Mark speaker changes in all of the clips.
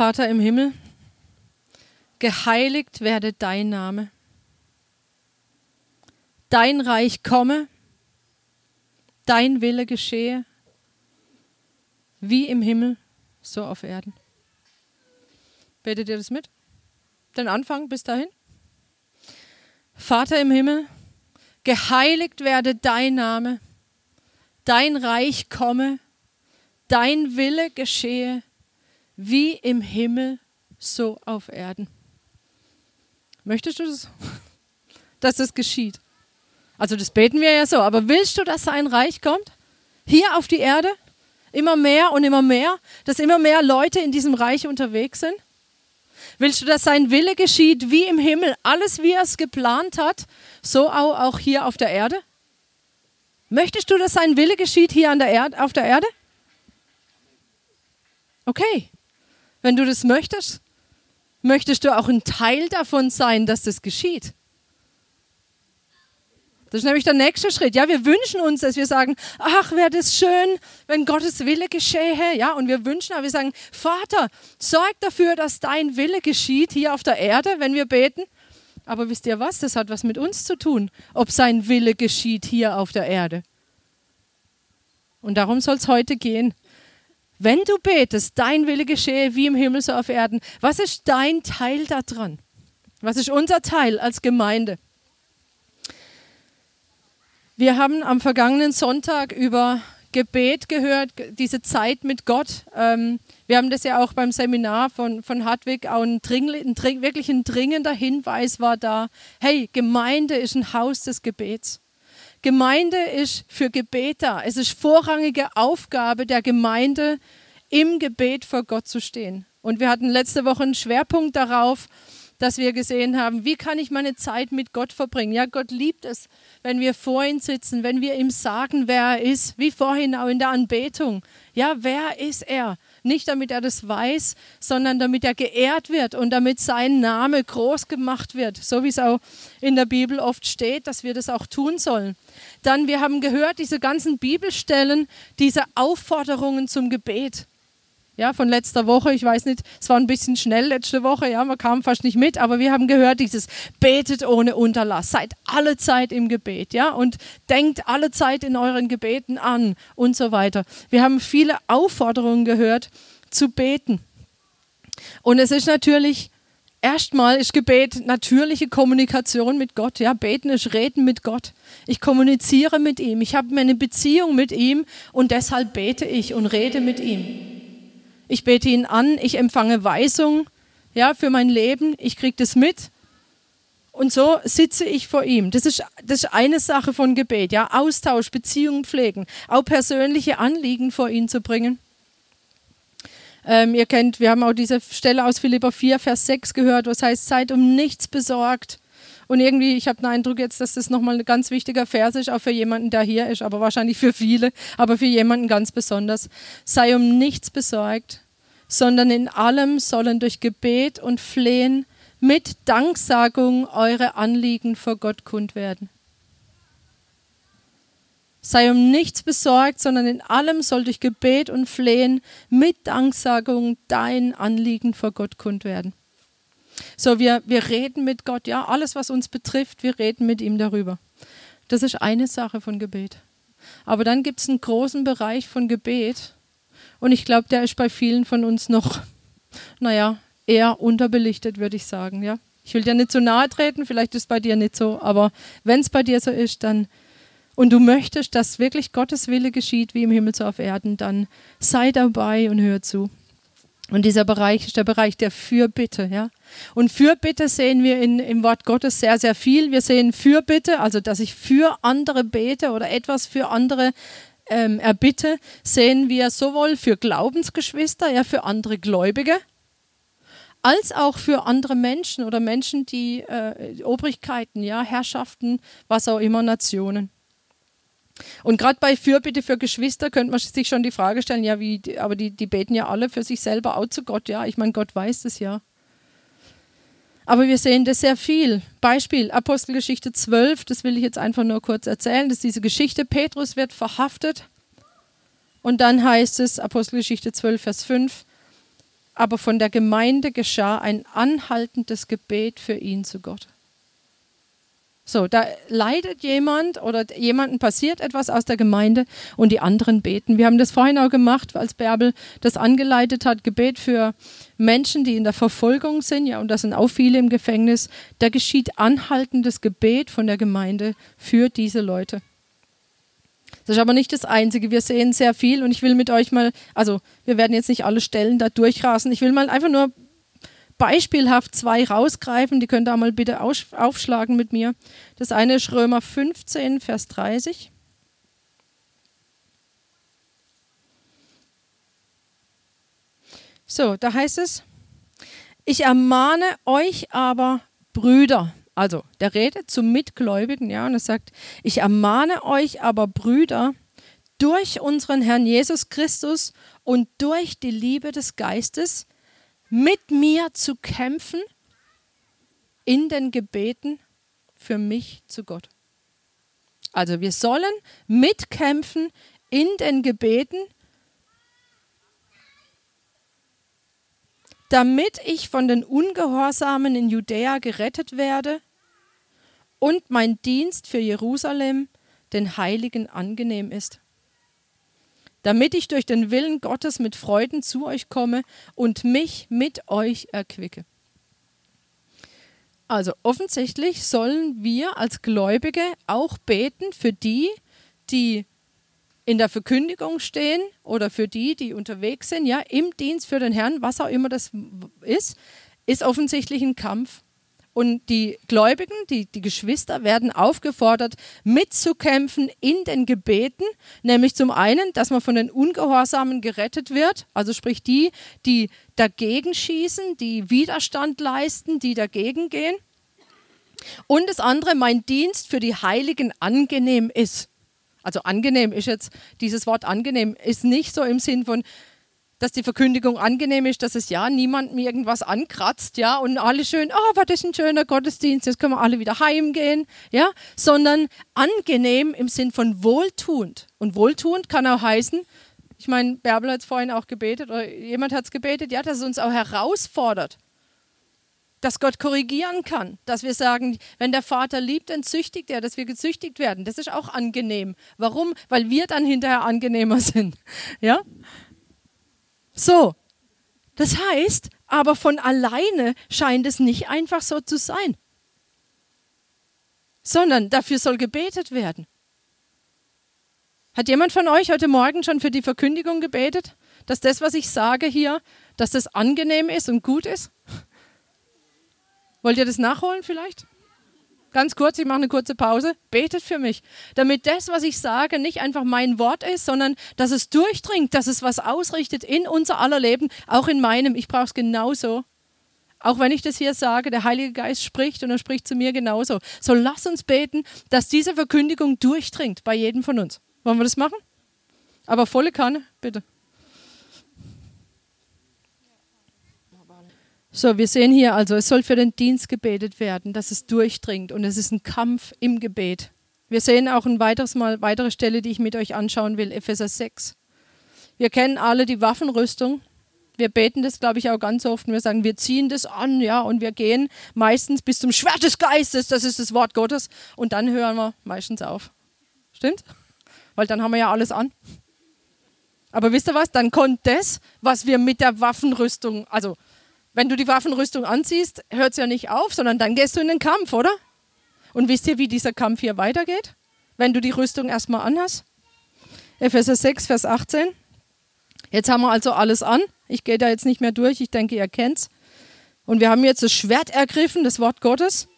Speaker 1: Vater im Himmel, geheiligt werde dein Name. Dein Reich komme, dein Wille geschehe, wie im Himmel, so auf Erden. Betet ihr das mit? Den Anfang bis dahin? Vater im Himmel, geheiligt werde dein Name, dein Reich komme, dein Wille geschehe, wie im Himmel, so auf Erden. Möchtest du das, dass das geschieht? Also das beten wir ja so, aber willst du, dass sein Reich kommt? Hier auf die Erde? Immer mehr und immer mehr, dass immer mehr Leute in diesem Reich unterwegs sind? Willst du, dass sein Wille geschieht wie im Himmel, alles wie er es geplant hat, so auch hier auf der Erde? Möchtest du, dass sein Wille geschieht hier an der Erde, auf der Erde? Okay, wenn du das möchtest, möchtest du auch ein Teil davon sein, dass das geschieht. Das ist nämlich der nächste Schritt. Ja, wir wünschen uns, dass wir sagen, ach, wäre das schön, wenn Gottes Wille geschehe. Ja, und wir wünschen, aber wir sagen, Vater, sorg dafür, dass dein Wille geschieht hier auf der Erde, wenn wir beten. Aber wisst ihr was? Das hat was mit uns zu tun, ob sein Wille geschieht hier auf der Erde. Und darum soll es heute gehen. Wenn du betest, dein Wille geschehe wie im Himmel so auf Erden, was ist dein Teil daran? Was ist unser Teil als Gemeinde? Wir haben am vergangenen Sonntag über Gebet gehört, diese Zeit mit Gott. Ähm, wir haben das ja auch beim Seminar von, von Hartwig, auch ein, ein, wirklich ein dringender Hinweis war da. Hey, Gemeinde ist ein Haus des Gebets. Gemeinde ist für Gebet da. Es ist vorrangige Aufgabe der Gemeinde, im Gebet vor Gott zu stehen. Und wir hatten letzte Woche einen Schwerpunkt darauf, dass wir gesehen haben, wie kann ich meine Zeit mit Gott verbringen. Ja, Gott liebt es, wenn wir vor ihm sitzen, wenn wir ihm sagen, wer er ist, wie vorhin auch in der Anbetung. Ja, wer ist er? Nicht damit er das weiß, sondern damit er geehrt wird und damit sein Name groß gemacht wird, so wie es auch in der Bibel oft steht, dass wir das auch tun sollen. Dann, wir haben gehört, diese ganzen Bibelstellen, diese Aufforderungen zum Gebet ja, von letzter Woche. Ich weiß nicht, es war ein bisschen schnell letzte Woche, ja, man kam fast nicht mit, aber wir haben gehört, dieses betet ohne Unterlass, seid alle Zeit im Gebet, ja, und denkt alle Zeit in euren Gebeten an und so weiter. Wir haben viele Aufforderungen gehört zu beten. Und es ist natürlich Erstmal ist Gebet natürliche Kommunikation mit Gott. Ja, beten ist reden mit Gott. Ich kommuniziere mit ihm. Ich habe eine Beziehung mit ihm und deshalb bete ich und rede mit ihm ich bete ihn an, ich empfange Weisung ja, für mein Leben, ich kriege das mit. Und so sitze ich vor ihm. Das ist, das ist eine Sache von Gebet, ja, Austausch, Beziehungen pflegen, auch persönliche Anliegen vor ihn zu bringen. Ähm, ihr kennt, wir haben auch diese Stelle aus Philippa 4, Vers 6 gehört, was heißt, seid um nichts besorgt. Und irgendwie, ich habe den Eindruck jetzt, dass das nochmal ein ganz wichtiger Vers ist, auch für jemanden, der hier ist, aber wahrscheinlich für viele, aber für jemanden ganz besonders. Sei um nichts besorgt, sondern in allem sollen durch Gebet und Flehen mit Danksagung eure Anliegen vor Gott kund werden. Sei um nichts besorgt, sondern in allem soll durch Gebet und Flehen mit Danksagung dein Anliegen vor Gott kund werden. So, wir, wir reden mit Gott, ja, alles, was uns betrifft, wir reden mit ihm darüber. Das ist eine Sache von Gebet. Aber dann gibt es einen großen Bereich von Gebet, und ich glaube, der ist bei vielen von uns noch, naja, eher unterbelichtet, würde ich sagen. Ja? Ich will dir nicht zu nahe treten, vielleicht ist es bei dir nicht so, aber wenn es bei dir so ist, dann und du möchtest, dass wirklich Gottes Wille geschieht, wie im Himmel so auf Erden, dann sei dabei und hör zu. Und dieser Bereich ist der Bereich der Fürbitte, ja. Und Fürbitte sehen wir in, im Wort Gottes sehr, sehr viel. Wir sehen Fürbitte, also dass ich für andere bete oder etwas für andere ähm, erbitte, sehen wir sowohl für Glaubensgeschwister, ja, für andere Gläubige, als auch für andere Menschen oder Menschen, die äh, Obrigkeiten, ja, Herrschaften, was auch immer, Nationen. Und gerade bei Fürbitte für Geschwister könnte man sich schon die Frage stellen, ja, wie, aber die, die beten ja alle für sich selber auch zu Gott, ja. Ich meine, Gott weiß das ja. Aber wir sehen das sehr viel. Beispiel Apostelgeschichte 12, das will ich jetzt einfach nur kurz erzählen. Das ist diese Geschichte. Petrus wird verhaftet. Und dann heißt es, Apostelgeschichte 12, Vers 5, aber von der Gemeinde geschah ein anhaltendes Gebet für ihn zu Gott. So, da leidet jemand oder jemandem passiert etwas aus der Gemeinde und die anderen beten. Wir haben das vorhin auch gemacht, als Bärbel das angeleitet hat, Gebet für Menschen, die in der Verfolgung sind, ja, und das sind auch viele im Gefängnis. Da geschieht anhaltendes Gebet von der Gemeinde für diese Leute. Das ist aber nicht das Einzige. Wir sehen sehr viel und ich will mit euch mal, also wir werden jetzt nicht alle Stellen da durchrasen. Ich will mal einfach nur beispielhaft zwei rausgreifen. Die könnt ihr mal bitte aufschlagen mit mir. Das eine ist Römer 15, Vers 30. So, da heißt es, ich ermahne euch aber, Brüder, also der redet zum Mitgläubigen, ja, und er sagt, ich ermahne euch aber, Brüder, durch unseren Herrn Jesus Christus und durch die Liebe des Geistes, mit mir zu kämpfen in den Gebeten für mich zu Gott. Also wir sollen mitkämpfen in den Gebeten, damit ich von den Ungehorsamen in Judäa gerettet werde und mein Dienst für Jerusalem den Heiligen angenehm ist damit ich durch den Willen Gottes mit Freuden zu euch komme und mich mit euch erquicke. Also offensichtlich sollen wir als Gläubige auch beten für die, die in der Verkündigung stehen oder für die, die unterwegs sind, ja, im Dienst für den Herrn, was auch immer das ist, ist offensichtlich ein Kampf. Und die Gläubigen, die, die Geschwister werden aufgefordert, mitzukämpfen in den Gebeten, nämlich zum einen, dass man von den Ungehorsamen gerettet wird, also sprich die, die dagegen schießen, die Widerstand leisten, die dagegen gehen. Und das andere, mein Dienst für die Heiligen angenehm ist. Also angenehm ist jetzt, dieses Wort angenehm ist nicht so im Sinn von, dass die Verkündigung angenehm ist, dass es ja niemandem irgendwas ankratzt, ja, und alle schön, oh, war das ein schöner Gottesdienst, jetzt können wir alle wieder heimgehen, ja, sondern angenehm im Sinn von wohltuend. Und wohltuend kann auch heißen, ich meine, Bärbel hat es vorhin auch gebetet, oder jemand hat es gebetet, ja, dass es uns auch herausfordert, dass Gott korrigieren kann, dass wir sagen, wenn der Vater liebt, dann züchtigt er, dass wir gezüchtigt werden. Das ist auch angenehm. Warum? Weil wir dann hinterher angenehmer sind. Ja? So, das heißt, aber von alleine scheint es nicht einfach so zu sein, sondern dafür soll gebetet werden. Hat jemand von euch heute Morgen schon für die Verkündigung gebetet, dass das, was ich sage hier, dass das angenehm ist und gut ist? Wollt ihr das nachholen vielleicht? Ganz kurz, ich mache eine kurze Pause. Betet für mich, damit das, was ich sage, nicht einfach mein Wort ist, sondern dass es durchdringt, dass es was ausrichtet in unser aller Leben, auch in meinem. Ich brauche es genauso. Auch wenn ich das hier sage, der Heilige Geist spricht und er spricht zu mir genauso. So lass uns beten, dass diese Verkündigung durchdringt bei jedem von uns. Wollen wir das machen? Aber volle Kanne, bitte. So, wir sehen hier also, es soll für den Dienst gebetet werden, dass es durchdringt und es ist ein Kampf im Gebet. Wir sehen auch ein weiteres Mal, weitere Stelle, die ich mit euch anschauen will, Epheser 6. Wir kennen alle die Waffenrüstung. Wir beten das, glaube ich, auch ganz oft und wir sagen, wir ziehen das an, ja, und wir gehen meistens bis zum Schwert des Geistes, das ist das Wort Gottes, und dann hören wir meistens auf. Stimmt? Weil dann haben wir ja alles an. Aber wisst ihr was? Dann kommt das, was wir mit der Waffenrüstung, also wenn du die Waffenrüstung anziehst, hört es ja nicht auf, sondern dann gehst du in den Kampf, oder? Und wisst ihr, wie dieser Kampf hier weitergeht? Wenn du die Rüstung erstmal anhast? Epheser 6, Vers 18. Jetzt haben wir also alles an. Ich gehe da jetzt nicht mehr durch, ich denke, ihr kennt's. Und wir haben jetzt das Schwert ergriffen, das Wort Gottes.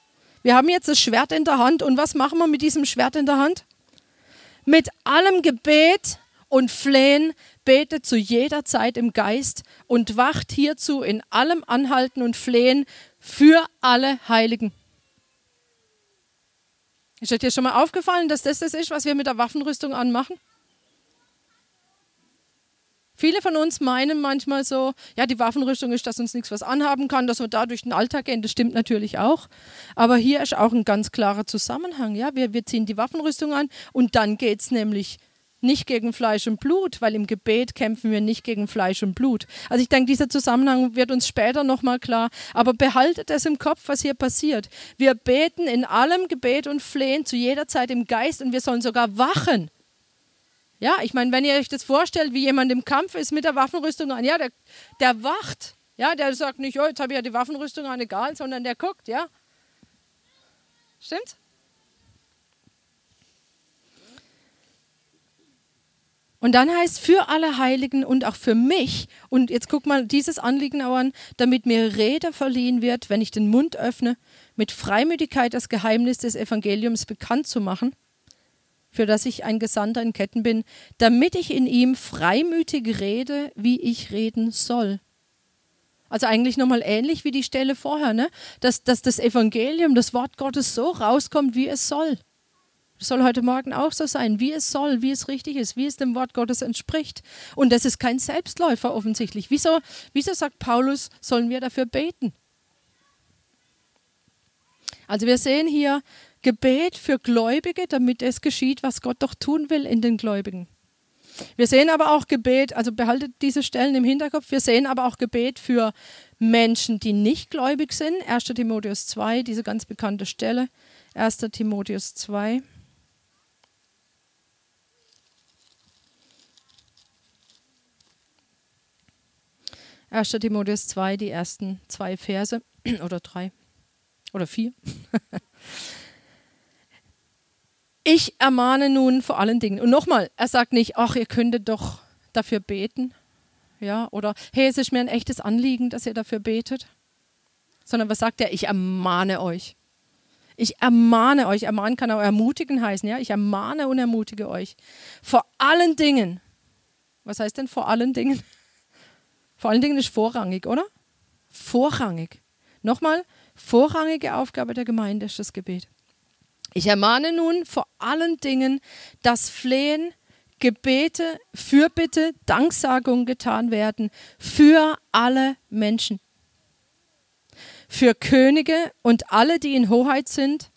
Speaker 1: Wir haben jetzt das Schwert in der Hand. Und was machen wir mit diesem Schwert in der Hand? Mit allem Gebet und Flehen betet zu jeder Zeit im Geist und wacht hierzu in allem Anhalten und Flehen für alle Heiligen. Ist euch dir schon mal aufgefallen, dass das das ist, was wir mit der Waffenrüstung anmachen? Viele von uns meinen manchmal so, ja, die Waffenrüstung ist, dass uns nichts was anhaben kann, dass wir da durch den Alltag gehen. Das stimmt natürlich auch. Aber hier ist auch ein ganz klarer Zusammenhang. Ja? Wir, wir ziehen die Waffenrüstung an und dann geht es nämlich nicht gegen Fleisch und Blut, weil im Gebet kämpfen wir nicht gegen Fleisch und Blut. Also ich denke, dieser Zusammenhang wird uns später nochmal klar. Aber behaltet es im Kopf, was hier passiert. Wir beten in allem Gebet und Flehen zu jeder Zeit im Geist und wir sollen sogar wachen. Ja, ich meine, wenn ihr euch das vorstellt, wie jemand im Kampf ist mit der Waffenrüstung an, ja, der, der wacht. Ja, der sagt nicht, oh, jetzt habe ich ja die Waffenrüstung an, egal, sondern der guckt, ja. Stimmt? Und dann heißt für alle Heiligen und auch für mich, und jetzt guck mal dieses Anliegen auch an, damit mir Rede verliehen wird, wenn ich den Mund öffne, mit Freimütigkeit das Geheimnis des Evangeliums bekannt zu machen, für das ich ein Gesandter in Ketten bin, damit ich in ihm freimütig rede, wie ich reden soll. Also eigentlich nochmal ähnlich wie die Stelle vorher, ne? dass, dass das Evangelium, das Wort Gottes so rauskommt, wie es soll. Soll heute Morgen auch so sein, wie es soll, wie es richtig ist, wie es dem Wort Gottes entspricht. Und das ist kein Selbstläufer offensichtlich. Wieso, wieso sagt Paulus, sollen wir dafür beten? Also wir sehen hier Gebet für Gläubige, damit es geschieht, was Gott doch tun will in den Gläubigen. Wir sehen aber auch Gebet, also behaltet diese Stellen im Hinterkopf, wir sehen aber auch Gebet für Menschen, die nicht gläubig sind. 1. Timotheus 2, diese ganz bekannte Stelle. 1. Timotheus 2. 1. Timotheus 2, die ersten zwei Verse oder drei oder vier. Ich ermahne nun vor allen Dingen. Und nochmal, er sagt nicht, ach, ihr könntet doch dafür beten. Ja, oder hey, es ist mir ein echtes Anliegen, dass ihr dafür betet. Sondern was sagt er? Ich ermahne euch. Ich ermahne euch. Ermahnen kann auch ermutigen heißen. Ja, ich ermahne und ermutige euch. Vor allen Dingen. Was heißt denn vor allen Dingen? Vor allen Dingen ist vorrangig, oder? Vorrangig. Nochmal, vorrangige Aufgabe der Gemeinde ist das Gebet. Ich ermahne nun vor allen Dingen, dass Flehen, Gebete, Fürbitte, Danksagung getan werden für alle Menschen. Für Könige und alle, die in Hoheit sind,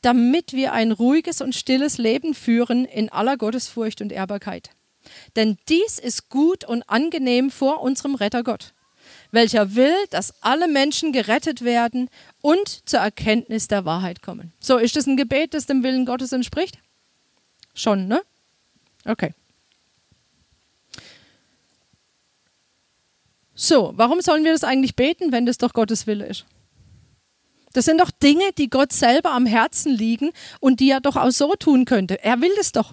Speaker 1: damit wir ein ruhiges und stilles Leben führen in aller Gottesfurcht und Ehrbarkeit. Denn dies ist gut und angenehm vor unserem Retter Gott, welcher will, dass alle Menschen gerettet werden und zur Erkenntnis der Wahrheit kommen. So, ist das ein Gebet, das dem Willen Gottes entspricht? Schon, ne? Okay. So, warum sollen wir das eigentlich beten, wenn das doch Gottes Wille ist? Das sind doch Dinge, die Gott selber am Herzen liegen und die er doch auch so tun könnte. Er will das doch.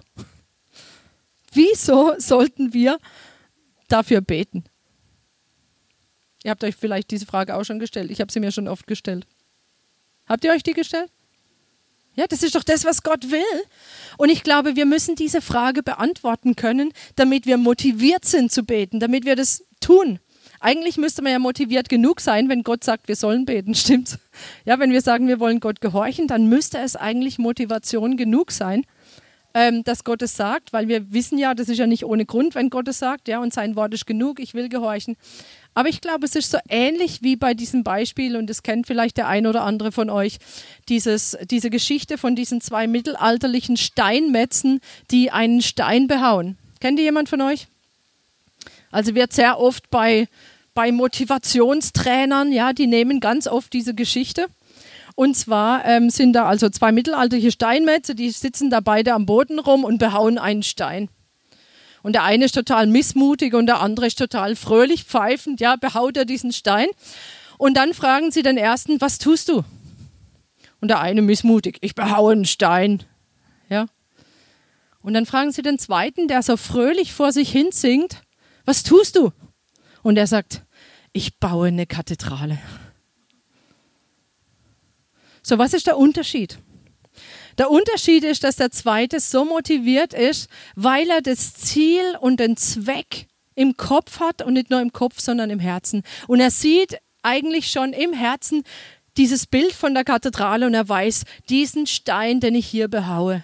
Speaker 1: Wieso sollten wir dafür beten? Ihr habt euch vielleicht diese Frage auch schon gestellt. Ich habe sie mir schon oft gestellt. Habt ihr euch die gestellt? Ja, das ist doch das, was Gott will. Und ich glaube, wir müssen diese Frage beantworten können, damit wir motiviert sind zu beten, damit wir das tun. Eigentlich müsste man ja motiviert genug sein, wenn Gott sagt, wir sollen beten, stimmt's? Ja, wenn wir sagen, wir wollen Gott gehorchen, dann müsste es eigentlich Motivation genug sein, ähm, dass Gott es sagt, weil wir wissen ja, das ist ja nicht ohne Grund, wenn Gott es sagt, ja, und sein Wort ist genug, ich will gehorchen. Aber ich glaube, es ist so ähnlich wie bei diesem Beispiel, und das kennt vielleicht der ein oder andere von euch, dieses, diese Geschichte von diesen zwei mittelalterlichen Steinmetzen, die einen Stein behauen. Kennt ihr jemand von euch? Also wird sehr oft bei, bei Motivationstrainern, ja, die nehmen ganz oft diese Geschichte und zwar ähm, sind da also zwei mittelalterliche Steinmetze, die sitzen da beide am Boden rum und behauen einen Stein. Und der eine ist total missmutig und der andere ist total fröhlich, pfeifend, ja, behaut er diesen Stein. Und dann fragen sie den ersten, was tust du? Und der eine missmutig, ich behaue einen Stein. Ja. Und dann fragen sie den zweiten, der so fröhlich vor sich hin singt, was tust du? Und er sagt, ich baue eine Kathedrale. So, was ist der Unterschied? Der Unterschied ist, dass der Zweite so motiviert ist, weil er das Ziel und den Zweck im Kopf hat und nicht nur im Kopf, sondern im Herzen. Und er sieht eigentlich schon im Herzen dieses Bild von der Kathedrale und er weiß, diesen Stein, den ich hier behaue,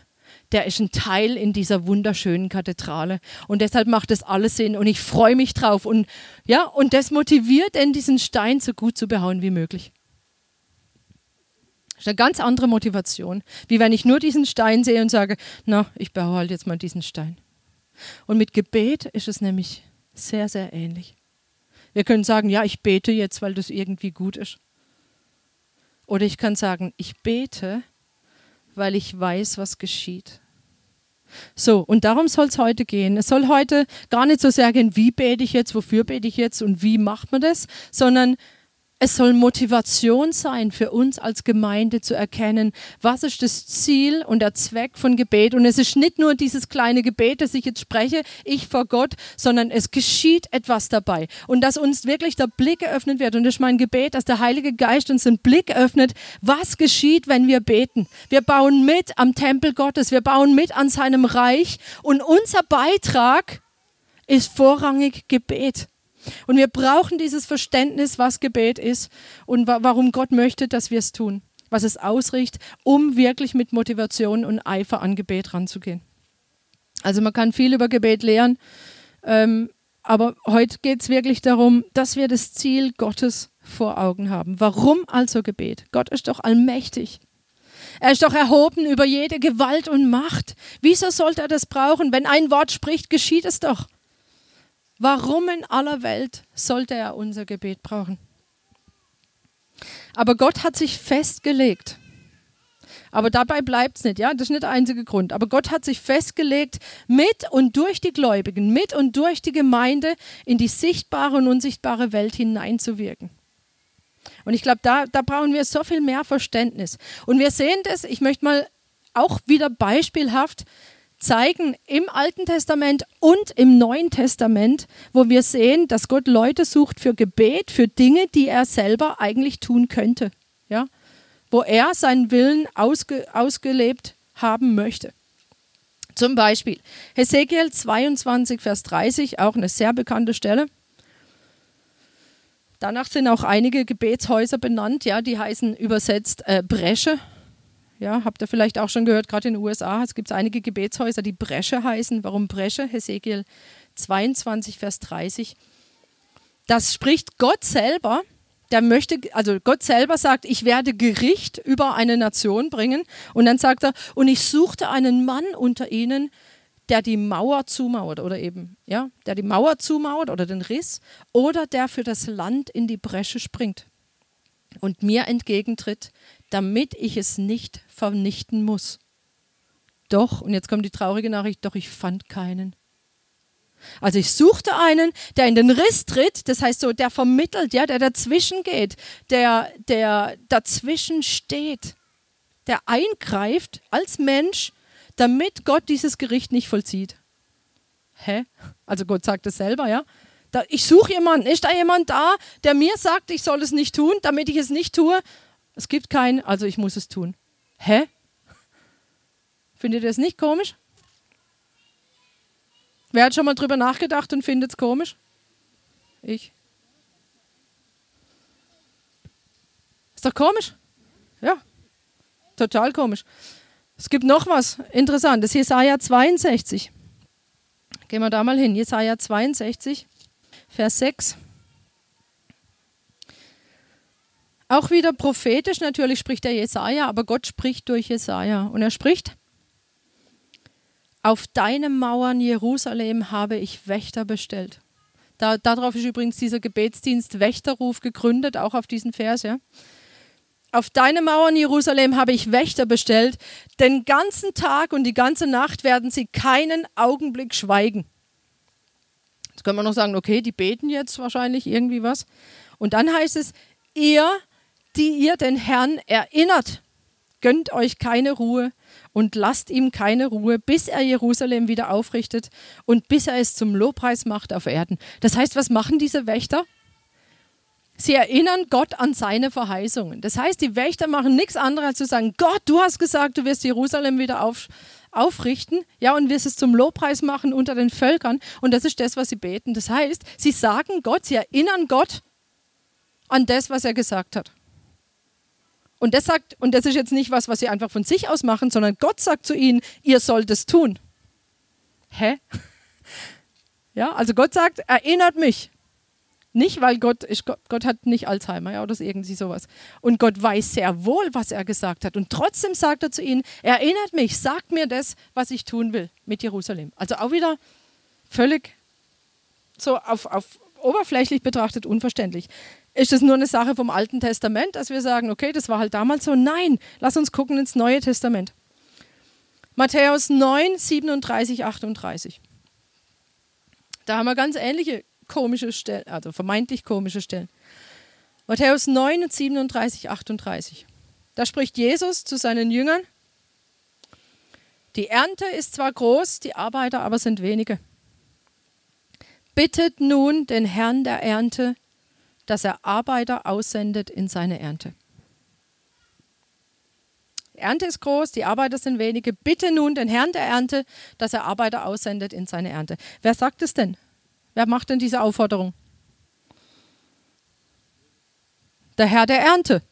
Speaker 1: der ist ein Teil in dieser wunderschönen Kathedrale. Und deshalb macht das alles Sinn und ich freue mich drauf. Und ja, und das motiviert ihn, diesen Stein so gut zu behauen wie möglich. Das ist eine ganz andere Motivation, wie wenn ich nur diesen Stein sehe und sage, na, ich behalte halt jetzt mal diesen Stein. Und mit Gebet ist es nämlich sehr, sehr ähnlich. Wir können sagen, ja, ich bete jetzt, weil das irgendwie gut ist. Oder ich kann sagen, ich bete, weil ich weiß, was geschieht. So, und darum soll es heute gehen. Es soll heute gar nicht so sehr gehen, wie bete ich jetzt, wofür bete ich jetzt und wie macht man das, sondern es soll Motivation sein für uns als Gemeinde zu erkennen, was ist das Ziel und der Zweck von Gebet. Und es ist nicht nur dieses kleine Gebet, das ich jetzt spreche, ich vor Gott, sondern es geschieht etwas dabei. Und dass uns wirklich der Blick geöffnet wird. Und das ist mein Gebet, dass der Heilige Geist uns den Blick öffnet, was geschieht, wenn wir beten. Wir bauen mit am Tempel Gottes, wir bauen mit an seinem Reich. Und unser Beitrag ist vorrangig Gebet. Und wir brauchen dieses Verständnis, was Gebet ist und wa warum Gott möchte, dass wir es tun, was es ausrichtet, um wirklich mit Motivation und Eifer an Gebet ranzugehen. Also man kann viel über Gebet lernen, ähm, aber heute geht es wirklich darum, dass wir das Ziel Gottes vor Augen haben. Warum also Gebet? Gott ist doch allmächtig. Er ist doch erhoben über jede Gewalt und Macht. Wieso sollte er das brauchen? Wenn ein Wort spricht, geschieht es doch. Warum in aller Welt sollte er unser Gebet brauchen? Aber Gott hat sich festgelegt. Aber dabei bleibt es nicht, ja, das ist nicht der einzige Grund. Aber Gott hat sich festgelegt, mit und durch die Gläubigen, mit und durch die Gemeinde in die sichtbare und unsichtbare Welt hineinzuwirken. Und ich glaube, da, da brauchen wir so viel mehr Verständnis. Und wir sehen das, ich möchte mal auch wieder beispielhaft zeigen im Alten Testament und im Neuen Testament, wo wir sehen, dass Gott Leute sucht für Gebet, für Dinge, die er selber eigentlich tun könnte. Ja? Wo er seinen Willen ausge, ausgelebt haben möchte. Zum Beispiel Hesekiel 22, Vers 30, auch eine sehr bekannte Stelle. Danach sind auch einige Gebetshäuser benannt, ja, die heißen übersetzt äh, Bresche ja, habt ihr vielleicht auch schon gehört, gerade in den USA es gibt einige Gebetshäuser, die Bresche heißen. Warum Bresche? Hesekiel 22, Vers 30. Das spricht Gott selber. Der möchte, also Gott selber sagt, ich werde Gericht über eine Nation bringen. Und dann sagt er, und ich suchte einen Mann unter ihnen, der die Mauer zumauert oder eben, ja, der die Mauer zumauert oder den Riss oder der für das Land in die Bresche springt und mir entgegentritt, damit ich es nicht vernichten muss. Doch, und jetzt kommt die traurige Nachricht, doch ich fand keinen. Also ich suchte einen, der in den Riss tritt, das heißt so, der vermittelt, ja, der dazwischen geht, der, der dazwischen steht, der eingreift als Mensch, damit Gott dieses Gericht nicht vollzieht. Hä? Also Gott sagt es selber, ja. Da, ich suche jemanden. Ist da jemand da, der mir sagt, ich soll es nicht tun, damit ich es nicht tue? Es gibt keinen, also ich muss es tun. Hä? Findet ihr das nicht komisch? Wer hat schon mal drüber nachgedacht und findet es komisch? Ich. Ist doch komisch? Ja. Total komisch. Es gibt noch was Interessantes. Jesaja 62. Gehen wir da mal hin. Jesaja 62, Vers 6. Auch wieder prophetisch natürlich spricht der Jesaja, aber Gott spricht durch Jesaja. Und er spricht: Auf deinen Mauern Jerusalem habe ich Wächter bestellt. Da, darauf ist übrigens dieser Gebetsdienst Wächterruf gegründet, auch auf diesen Vers. Ja. Auf deine Mauern Jerusalem habe ich Wächter bestellt. Den ganzen Tag und die ganze Nacht werden sie keinen Augenblick schweigen. Jetzt können wir noch sagen, okay, die beten jetzt wahrscheinlich irgendwie was. Und dann heißt es, ihr die ihr den Herrn erinnert. Gönnt euch keine Ruhe und lasst ihm keine Ruhe, bis er Jerusalem wieder aufrichtet und bis er es zum Lobpreis macht auf Erden. Das heißt, was machen diese Wächter? Sie erinnern Gott an seine Verheißungen. Das heißt, die Wächter machen nichts anderes als zu sagen, Gott, du hast gesagt, du wirst Jerusalem wieder auf, aufrichten, ja, und wirst es zum Lobpreis machen unter den Völkern. Und das ist das, was sie beten. Das heißt, sie sagen Gott, sie erinnern Gott an das, was er gesagt hat. Und das sagt, und das ist jetzt nicht was, was sie einfach von sich aus machen, sondern Gott sagt zu ihnen, ihr sollt es tun. Hä? Ja, also Gott sagt, erinnert mich. Nicht, weil Gott, ist, Gott hat nicht Alzheimer ja, oder irgendwie sowas. Und Gott weiß sehr wohl, was er gesagt hat. Und trotzdem sagt er zu ihnen, erinnert mich, sagt mir das, was ich tun will mit Jerusalem. Also auch wieder völlig so auf, auf oberflächlich betrachtet unverständlich. Ist das nur eine Sache vom Alten Testament, dass wir sagen, okay, das war halt damals so? Nein, lass uns gucken ins Neue Testament. Matthäus 9, 37, 38. Da haben wir ganz ähnliche komische Stellen, also vermeintlich komische Stellen. Matthäus 9, 37, 38. Da spricht Jesus zu seinen Jüngern. Die Ernte ist zwar groß, die Arbeiter aber sind wenige. Bittet nun den Herrn der Ernte, dass er Arbeiter aussendet in seine Ernte. Die Ernte ist groß, die Arbeiter sind wenige. Bitte nun den Herrn der Ernte, dass er Arbeiter aussendet in seine Ernte. Wer sagt es denn? Wer macht denn diese Aufforderung? Der Herr der Ernte.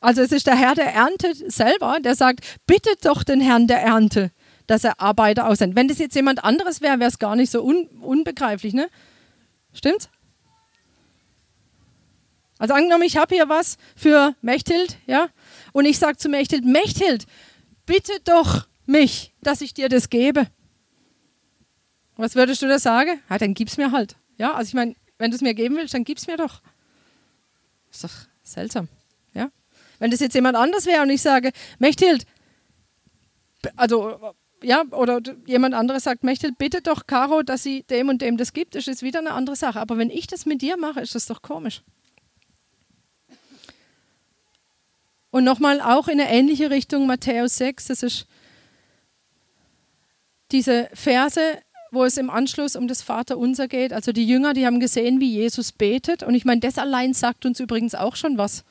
Speaker 1: Also es ist der Herr der Ernte selber, der sagt, bittet doch den Herrn der Ernte, dass er Arbeiter aussendet. Wenn das jetzt jemand anderes wäre, wäre es gar nicht so un unbegreiflich, ne? Stimmt's? Also angenommen, ich habe hier was für Mechthild, ja, und ich sage zu Mechthild, Mechthild, bitte doch mich, dass ich dir das gebe. Was würdest du da sagen? Ja, dann gib's mir halt. Ja, also ich meine, wenn du es mir geben willst, dann gib's mir doch. Ist doch seltsam, ja. Wenn das jetzt jemand anders wäre und ich sage, Mechthild, also ja, oder jemand anderes sagt, Mechthild, bitte doch Caro, dass sie dem und dem das gibt, ist es wieder eine andere Sache. Aber wenn ich das mit dir mache, ist das doch komisch. Und nochmal auch in eine ähnliche Richtung, Matthäus 6, das ist diese Verse, wo es im Anschluss um das Vaterunser geht. Also die Jünger, die haben gesehen, wie Jesus betet. Und ich meine, das allein sagt uns übrigens auch schon was.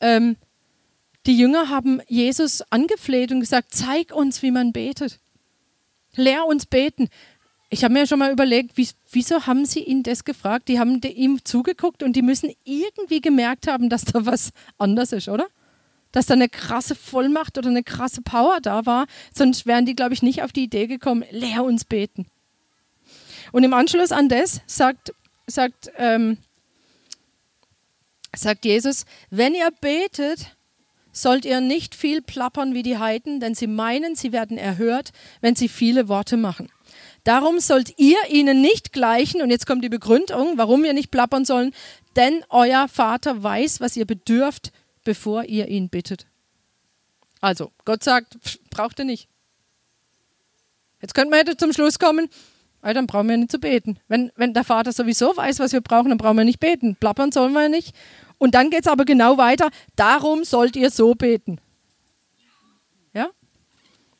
Speaker 1: Ähm, die Jünger haben Jesus angefleht und gesagt, zeig uns, wie man betet. Lehr uns beten. Ich habe mir schon mal überlegt, wie, wieso haben sie ihn das gefragt? Die haben ihm zugeguckt und die müssen irgendwie gemerkt haben, dass da was anders ist, oder? Dass da eine krasse Vollmacht oder eine krasse Power da war, sonst wären die, glaube ich, nicht auf die Idee gekommen, lehr uns beten. Und im Anschluss an das sagt, sagt, ähm, sagt Jesus, wenn ihr betet, sollt ihr nicht viel plappern wie die Heiden, denn sie meinen, sie werden erhört, wenn sie viele Worte machen. Darum sollt ihr ihnen nicht gleichen, und jetzt kommt die Begründung, warum wir nicht plappern sollen, denn euer Vater weiß, was ihr bedürft, bevor ihr ihn bittet. Also, Gott sagt, braucht ihr nicht. Jetzt könnte man zum Schluss kommen, dann brauchen wir nicht zu beten. Wenn, wenn der Vater sowieso weiß, was wir brauchen, dann brauchen wir nicht beten. Plappern sollen wir nicht. Und dann geht es aber genau weiter. Darum sollt ihr so beten. Ja?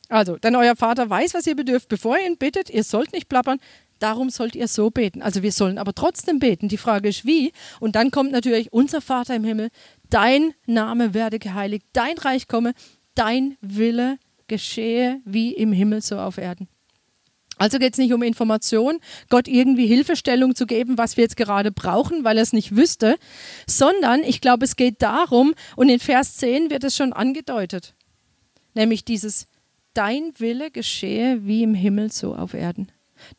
Speaker 1: Also, denn euer Vater weiß, was ihr bedürft, bevor ihr ihn bittet. Ihr sollt nicht plappern. Darum sollt ihr so beten. Also wir sollen aber trotzdem beten. Die Frage ist wie. Und dann kommt natürlich unser Vater im Himmel, dein Name werde geheiligt, dein Reich komme, dein Wille geschehe wie im Himmel so auf Erden. Also geht es nicht um Information, Gott irgendwie Hilfestellung zu geben, was wir jetzt gerade brauchen, weil er es nicht wüsste, sondern ich glaube, es geht darum, und in Vers 10 wird es schon angedeutet, nämlich dieses Dein Wille geschehe wie im Himmel so auf Erden.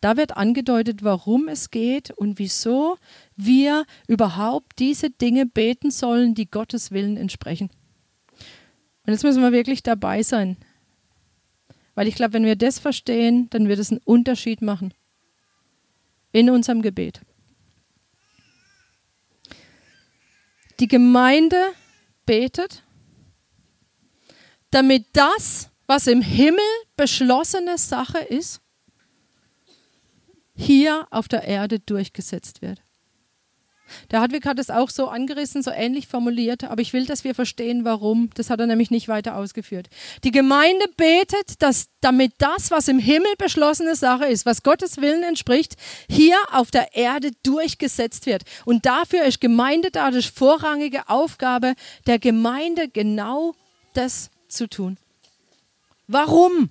Speaker 1: Da wird angedeutet, warum es geht und wieso wir überhaupt diese Dinge beten sollen, die Gottes Willen entsprechen. Und jetzt müssen wir wirklich dabei sein. Weil ich glaube, wenn wir das verstehen, dann wird es einen Unterschied machen in unserem Gebet. Die Gemeinde betet, damit das, was im Himmel beschlossene Sache ist, hier auf der Erde durchgesetzt wird. Der Hartwig hat es auch so angerissen, so ähnlich formuliert, aber ich will, dass wir verstehen, warum. Das hat er nämlich nicht weiter ausgeführt. Die Gemeinde betet, dass damit das, was im Himmel beschlossene Sache ist, was Gottes Willen entspricht, hier auf der Erde durchgesetzt wird. Und dafür ist Gemeinde da, ist vorrangige Aufgabe der Gemeinde, genau das zu tun. Warum?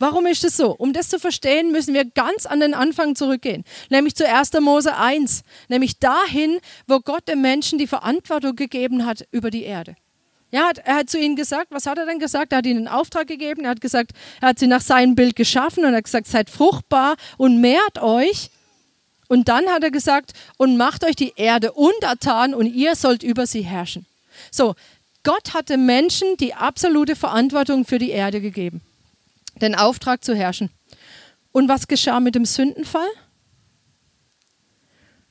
Speaker 1: Warum ist es so? Um das zu verstehen, müssen wir ganz an den Anfang zurückgehen, nämlich zu 1. Mose 1, nämlich dahin, wo Gott dem Menschen die Verantwortung gegeben hat über die Erde. Ja, er hat zu ihnen gesagt, was hat er denn gesagt? Er hat ihnen einen Auftrag gegeben, er hat gesagt, er hat sie nach seinem Bild geschaffen und er hat gesagt, seid fruchtbar und mehrt euch. Und dann hat er gesagt, und macht euch die Erde untertan und ihr sollt über sie herrschen. So, Gott hat dem Menschen die absolute Verantwortung für die Erde gegeben den Auftrag zu herrschen. Und was geschah mit dem Sündenfall?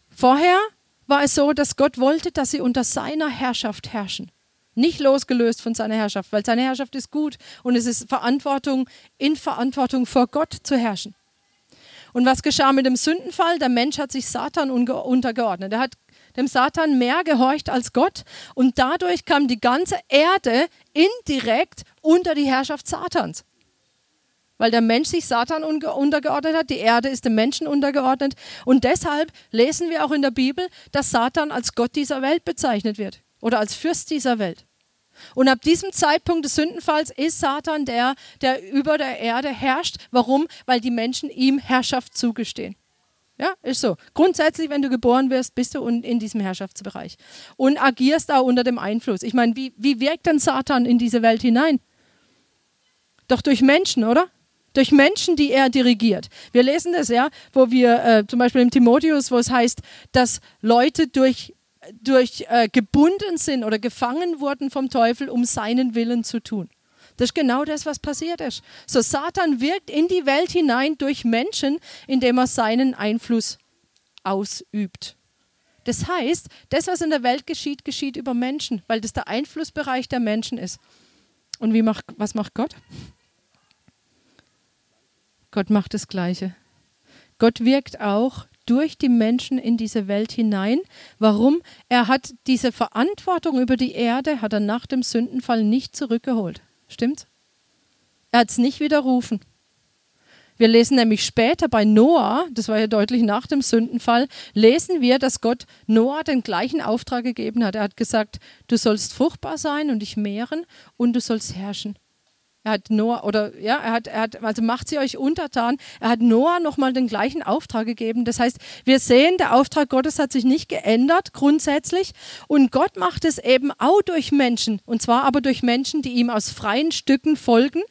Speaker 1: Vorher war es so, dass Gott wollte, dass sie unter seiner Herrschaft herrschen. Nicht losgelöst von seiner Herrschaft, weil seine Herrschaft ist gut und es ist Verantwortung, in Verantwortung vor Gott zu herrschen. Und was geschah mit dem Sündenfall? Der Mensch hat sich Satan untergeordnet. Er hat dem Satan mehr gehorcht als Gott und dadurch kam die ganze Erde indirekt unter die Herrschaft Satans weil der Mensch sich Satan untergeordnet hat, die Erde ist dem Menschen untergeordnet. Und deshalb lesen wir auch in der Bibel, dass Satan als Gott dieser Welt bezeichnet wird oder als Fürst dieser Welt. Und ab diesem Zeitpunkt des Sündenfalls ist Satan der, der über der Erde herrscht. Warum? Weil die Menschen ihm Herrschaft zugestehen. Ja, ist so. Grundsätzlich, wenn du geboren wirst, bist du in diesem Herrschaftsbereich und agierst auch unter dem Einfluss. Ich meine, wie, wie wirkt denn Satan in diese Welt hinein? Doch durch Menschen, oder? Durch Menschen, die er dirigiert. Wir lesen das ja, wo wir äh, zum Beispiel im Timotheus, wo es heißt, dass Leute durch, durch äh, gebunden sind oder gefangen wurden vom Teufel, um seinen Willen zu tun. Das ist genau das, was passiert ist. So Satan wirkt in die Welt hinein durch Menschen, indem er seinen Einfluss ausübt. Das heißt, das, was in der Welt geschieht, geschieht über Menschen, weil das der Einflussbereich der Menschen ist. Und wie macht, was macht Gott? Gott macht das Gleiche. Gott wirkt auch durch die Menschen in diese Welt hinein. Warum? Er hat diese Verantwortung über die Erde, hat er nach dem Sündenfall nicht zurückgeholt. Stimmt? Er hat es nicht widerrufen. Wir lesen nämlich später bei Noah, das war ja deutlich nach dem Sündenfall, lesen wir, dass Gott Noah den gleichen Auftrag gegeben hat. Er hat gesagt, du sollst fruchtbar sein und dich mehren und du sollst herrschen. Er hat Noah, oder ja, er hat, er hat, also macht sie euch untertan. Er hat Noah nochmal den gleichen Auftrag gegeben. Das heißt, wir sehen, der Auftrag Gottes hat sich nicht geändert, grundsätzlich. Und Gott macht es eben auch durch Menschen. Und zwar aber durch Menschen, die ihm aus freien Stücken folgen,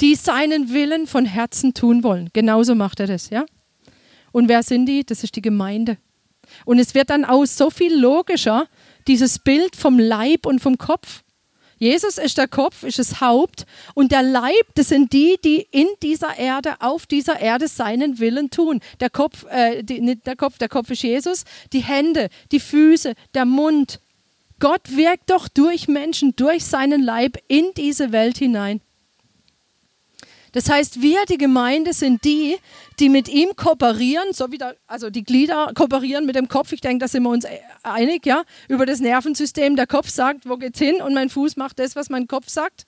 Speaker 1: die seinen Willen von Herzen tun wollen. Genauso macht er das, ja. Und wer sind die? Das ist die Gemeinde. Und es wird dann auch so viel logischer, dieses Bild vom Leib und vom Kopf. Jesus ist der Kopf, ist das Haupt und der Leib, das sind die, die in dieser Erde, auf dieser Erde seinen Willen tun. Der Kopf, äh, die, nicht der Kopf, der Kopf ist Jesus, die Hände, die Füße, der Mund. Gott wirkt doch durch Menschen, durch seinen Leib in diese Welt hinein. Das heißt, wir, die Gemeinde, sind die, die mit ihm kooperieren, so wie da, also die Glieder kooperieren mit dem Kopf. Ich denke, da sind wir uns einig, ja, über das Nervensystem. Der Kopf sagt, wo geht's hin und mein Fuß macht das, was mein Kopf sagt.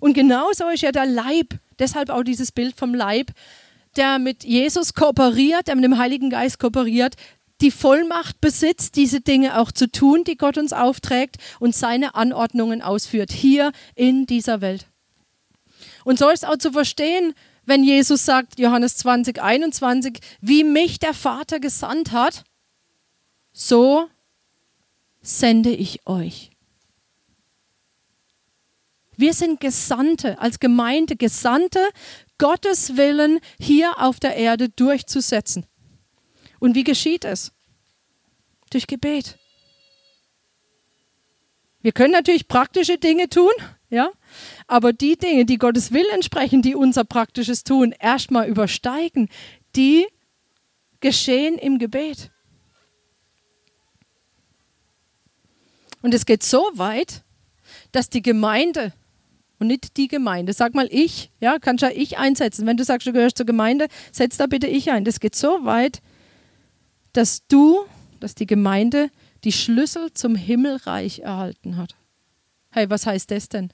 Speaker 1: Und genauso ist ja der Leib, deshalb auch dieses Bild vom Leib, der mit Jesus kooperiert, der mit dem Heiligen Geist kooperiert, die Vollmacht besitzt, diese Dinge auch zu tun, die Gott uns aufträgt und seine Anordnungen ausführt, hier in dieser Welt. Und so ist auch zu verstehen, wenn Jesus sagt, Johannes 20, 21, wie mich der Vater gesandt hat, so sende ich euch. Wir sind Gesandte, als Gemeinde Gesandte, Gottes Willen hier auf der Erde durchzusetzen. Und wie geschieht es? Durch Gebet. Wir können natürlich praktische Dinge tun, ja, aber die Dinge, die Gottes Willen entsprechen, die unser praktisches Tun erstmal übersteigen, die geschehen im Gebet. Und es geht so weit, dass die Gemeinde und nicht die Gemeinde, sag mal ich, ja, kannst ja ich einsetzen. Wenn du sagst, du gehörst zur Gemeinde, setz da bitte ich ein. Das geht so weit, dass du, dass die Gemeinde die Schlüssel zum Himmelreich erhalten hat. Hey, was heißt das denn?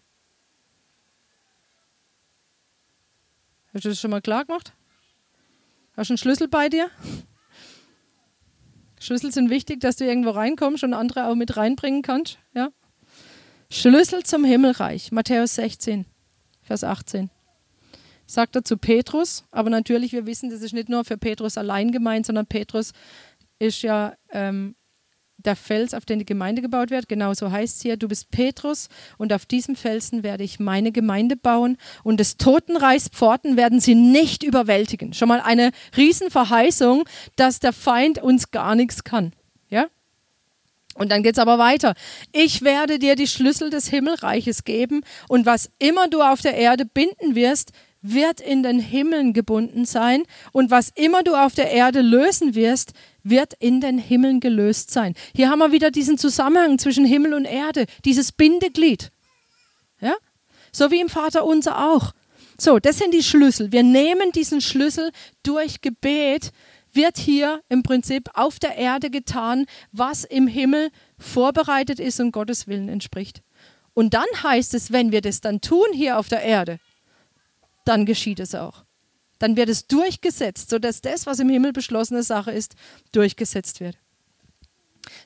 Speaker 1: Hast du das schon mal klar gemacht? Hast du einen Schlüssel bei dir? Schlüssel sind wichtig, dass du irgendwo reinkommst und andere auch mit reinbringen kannst. Ja? Schlüssel zum Himmelreich, Matthäus 16, Vers 18. Sagt er zu Petrus, aber natürlich, wir wissen, das ist nicht nur für Petrus allein gemeint, sondern Petrus ist ja ähm, der Fels, auf den die Gemeinde gebaut wird. Genauso heißt es hier, du bist Petrus und auf diesem Felsen werde ich meine Gemeinde bauen und des Totenreichs Pforten werden sie nicht überwältigen. Schon mal eine Riesenverheißung, dass der Feind uns gar nichts kann. Ja? Und dann geht es aber weiter. Ich werde dir die Schlüssel des Himmelreiches geben und was immer du auf der Erde binden wirst, wird in den Himmeln gebunden sein und was immer du auf der Erde lösen wirst, wird in den Himmeln gelöst sein. Hier haben wir wieder diesen Zusammenhang zwischen Himmel und Erde, dieses Bindeglied. Ja? So wie im Vater unser auch. So, das sind die Schlüssel. Wir nehmen diesen Schlüssel durch Gebet, wird hier im Prinzip auf der Erde getan, was im Himmel vorbereitet ist und Gottes Willen entspricht. Und dann heißt es, wenn wir das dann tun hier auf der Erde, dann geschieht es auch. Dann wird es durchgesetzt, sodass das, was im Himmel beschlossene Sache ist, durchgesetzt wird.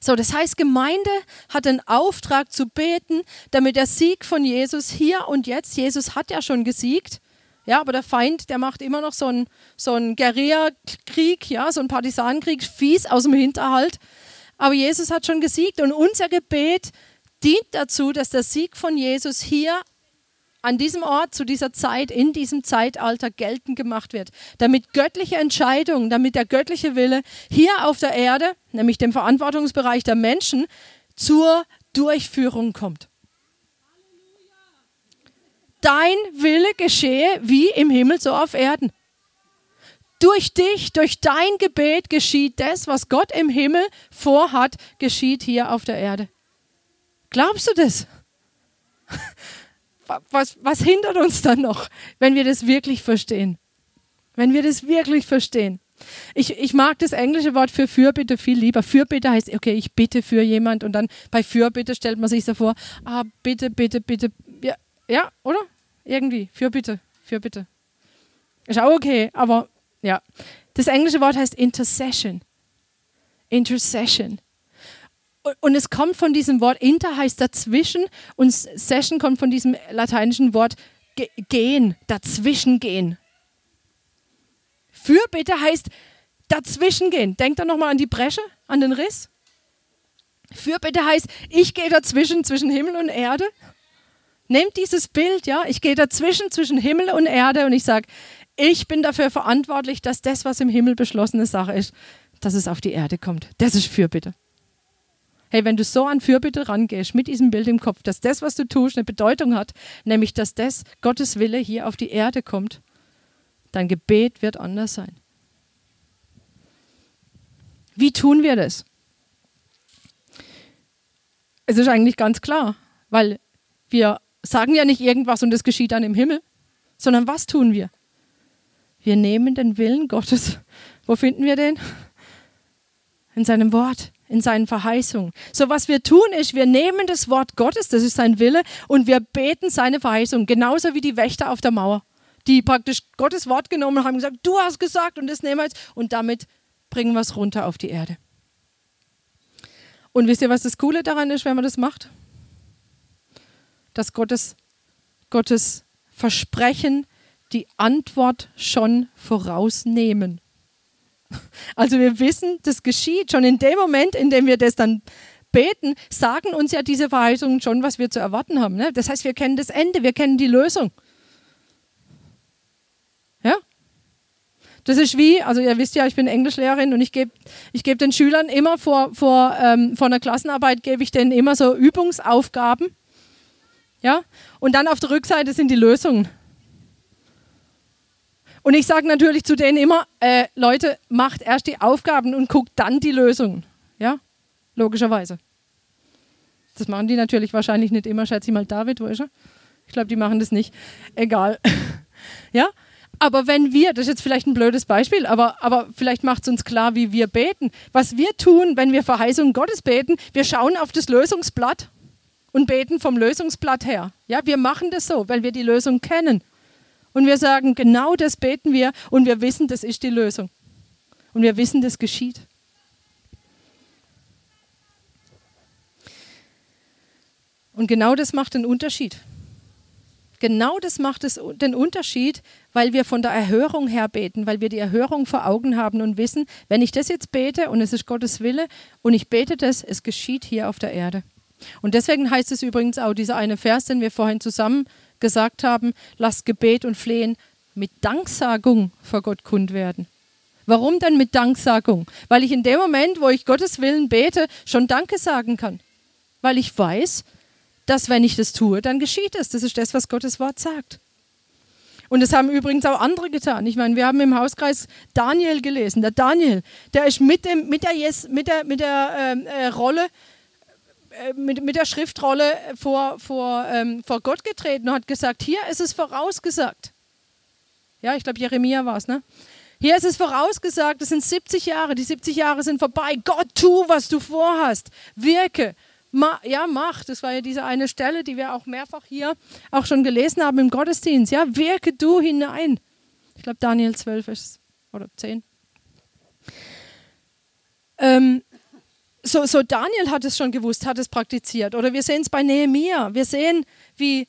Speaker 1: So, das heißt, Gemeinde hat den Auftrag zu beten, damit der Sieg von Jesus hier und jetzt, Jesus hat ja schon gesiegt, ja, aber der Feind, der macht immer noch so einen, so einen Guerilla-Krieg, ja, so einen Partisanenkrieg, fies aus dem Hinterhalt. Aber Jesus hat schon gesiegt und unser Gebet dient dazu, dass der Sieg von Jesus hier an diesem Ort, zu dieser Zeit, in diesem Zeitalter geltend gemacht wird. Damit göttliche Entscheidungen, damit der göttliche Wille hier auf der Erde, nämlich dem Verantwortungsbereich der Menschen, zur Durchführung kommt. Dein Wille geschehe wie im Himmel, so auf Erden. Durch dich, durch dein Gebet geschieht das, was Gott im Himmel vorhat, geschieht hier auf der Erde. Glaubst du das? Was, was hindert uns dann noch, wenn wir das wirklich verstehen? Wenn wir das wirklich verstehen. Ich, ich mag das englische Wort für Fürbitte viel lieber. Fürbitte heißt, okay, ich bitte für jemand und dann bei Fürbitte stellt man sich so vor, ah, bitte, bitte, bitte. Ja, ja oder? Irgendwie. Fürbitte, Fürbitte. Ist auch okay, aber ja. Das englische Wort heißt Intercession. Intercession. Und es kommt von diesem Wort inter heißt dazwischen und session kommt von diesem lateinischen Wort gehen, dazwischen gehen. Fürbitte heißt dazwischen gehen. Denkt da nochmal an die Bresche, an den Riss. Fürbitte heißt, ich gehe dazwischen, zwischen Himmel und Erde. Nehmt dieses Bild, ja, ich gehe dazwischen, zwischen Himmel und Erde und ich sage, ich bin dafür verantwortlich, dass das, was im Himmel beschlossene Sache ist, dass es auf die Erde kommt. Das ist Fürbitte. Hey, wenn du so an Fürbitte rangehst, mit diesem Bild im Kopf, dass das, was du tust, eine Bedeutung hat, nämlich dass das Gottes Wille hier auf die Erde kommt, dein Gebet wird anders sein. Wie tun wir das? Es ist eigentlich ganz klar, weil wir sagen ja nicht irgendwas und es geschieht dann im Himmel, sondern was tun wir? Wir nehmen den Willen Gottes. Wo finden wir den? In seinem Wort in seinen Verheißungen. So was wir tun ist, wir nehmen das Wort Gottes, das ist sein Wille, und wir beten seine Verheißung, genauso wie die Wächter auf der Mauer, die praktisch Gottes Wort genommen haben und gesagt, du hast gesagt und das nehmen wir jetzt und damit bringen wir es runter auf die Erde. Und wisst ihr, was das Coole daran ist, wenn man das macht? Dass Gottes, Gottes Versprechen die Antwort schon vorausnehmen. Also wir wissen, das geschieht schon in dem Moment, in dem wir das dann beten, sagen uns ja diese Verheißungen schon, was wir zu erwarten haben. Ne? Das heißt, wir kennen das Ende, wir kennen die Lösung. Ja? Das ist wie, also ihr wisst ja, ich bin Englischlehrerin und ich gebe ich geb den Schülern immer vor, vor, ähm, vor einer Klassenarbeit, gebe ich denen immer so Übungsaufgaben. Ja? Und dann auf der Rückseite sind die Lösungen. Und ich sage natürlich zu denen immer, äh, Leute, macht erst die Aufgaben und guckt dann die Lösungen. Ja, logischerweise. Das machen die natürlich wahrscheinlich nicht immer. Schätze ich mal, David, wo ist er? Ich glaube, die machen das nicht. Egal. ja, aber wenn wir, das ist jetzt vielleicht ein blödes Beispiel, aber, aber vielleicht macht es uns klar, wie wir beten. Was wir tun, wenn wir Verheißungen Gottes beten, wir schauen auf das Lösungsblatt und beten vom Lösungsblatt her. Ja, wir machen das so, weil wir die Lösung kennen. Und wir sagen, genau das beten wir und wir wissen, das ist die Lösung. Und wir wissen, das geschieht. Und genau das macht den Unterschied. Genau das macht es, den Unterschied, weil wir von der Erhörung her beten, weil wir die Erhörung vor Augen haben und wissen, wenn ich das jetzt bete und es ist Gottes Wille und ich bete das, es geschieht hier auf der Erde. Und deswegen heißt es übrigens auch, dieser eine Vers, den wir vorhin zusammen gesagt haben, lasst Gebet und Flehen mit Danksagung vor Gott kund werden. Warum denn mit Danksagung? Weil ich in dem Moment, wo ich Gottes Willen bete, schon Danke sagen kann. Weil ich weiß, dass wenn ich das tue, dann geschieht es. Das ist das, was Gottes Wort sagt. Und das haben übrigens auch andere getan. Ich meine, wir haben im Hauskreis Daniel gelesen. Der Daniel, der ist mit, dem, mit der, yes, mit der, mit der ähm, äh, Rolle, mit, mit der Schriftrolle vor, vor, ähm, vor Gott getreten und hat gesagt, hier ist es vorausgesagt. Ja, ich glaube, Jeremia war es, ne? Hier ist es vorausgesagt, es sind 70 Jahre, die 70 Jahre sind vorbei. Gott, tu, was du vorhast. Wirke. Ma, ja, mach. Das war ja diese eine Stelle, die wir auch mehrfach hier auch schon gelesen haben im Gottesdienst. Ja, wirke du hinein. Ich glaube, Daniel 12 ist oder 10. Ähm, so, so Daniel hat es schon gewusst, hat es praktiziert. Oder wir sehen es bei Nehemia. Wir sehen, wie,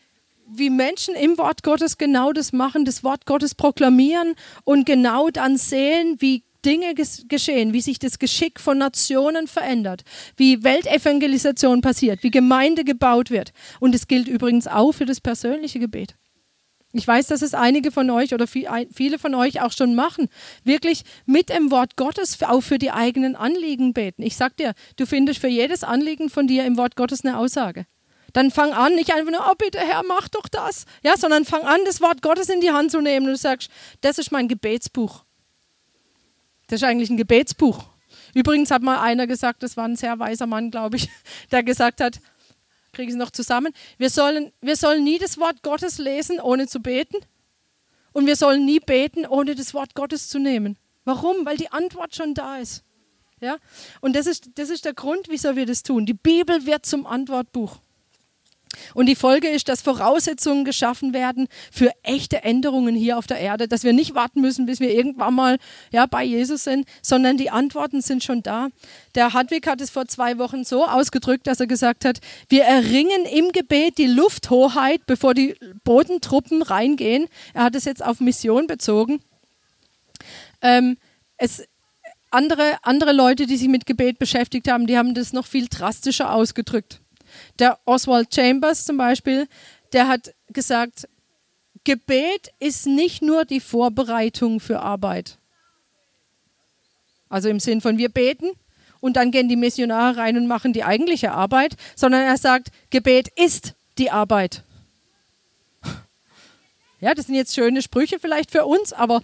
Speaker 1: wie Menschen im Wort Gottes genau das machen, das Wort Gottes proklamieren und genau dann sehen, wie Dinge geschehen, wie sich das Geschick von Nationen verändert, wie Weltevangelisation passiert, wie Gemeinde gebaut wird. Und es gilt übrigens auch für das persönliche Gebet. Ich weiß, dass es einige von euch oder viele von euch auch schon machen. Wirklich mit dem Wort Gottes auch für die eigenen Anliegen beten. Ich sag dir, du findest für jedes Anliegen von dir im Wort Gottes eine Aussage. Dann fang an, nicht einfach nur, oh bitte Herr, mach doch das. Ja, sondern fang an, das Wort Gottes in die Hand zu nehmen und du sagst, das ist mein Gebetsbuch. Das ist eigentlich ein Gebetsbuch. Übrigens hat mal einer gesagt, das war ein sehr weiser Mann, glaube ich, der gesagt hat, kriege ich es noch zusammen, wir sollen, wir sollen nie das Wort Gottes lesen, ohne zu beten. Und wir sollen nie beten, ohne das Wort Gottes zu nehmen. Warum? Weil die Antwort schon da ist. Ja? Und das ist, das ist der Grund, wieso wir das tun. Die Bibel wird zum Antwortbuch. Und die Folge ist, dass Voraussetzungen geschaffen werden für echte Änderungen hier auf der Erde, dass wir nicht warten müssen, bis wir irgendwann mal ja, bei Jesus sind, sondern die Antworten sind schon da. Der Hadwig hat es vor zwei Wochen so ausgedrückt, dass er gesagt hat, wir erringen im Gebet die Lufthoheit, bevor die Bodentruppen reingehen. Er hat es jetzt auf Mission bezogen. Ähm, es, andere, andere Leute, die sich mit Gebet beschäftigt haben, die haben das noch viel drastischer ausgedrückt. Der Oswald Chambers zum Beispiel, der hat gesagt, Gebet ist nicht nur die Vorbereitung für Arbeit. Also im Sinn von wir beten und dann gehen die Missionare rein und machen die eigentliche Arbeit, sondern er sagt, Gebet ist die Arbeit. Ja, das sind jetzt schöne Sprüche vielleicht für uns, aber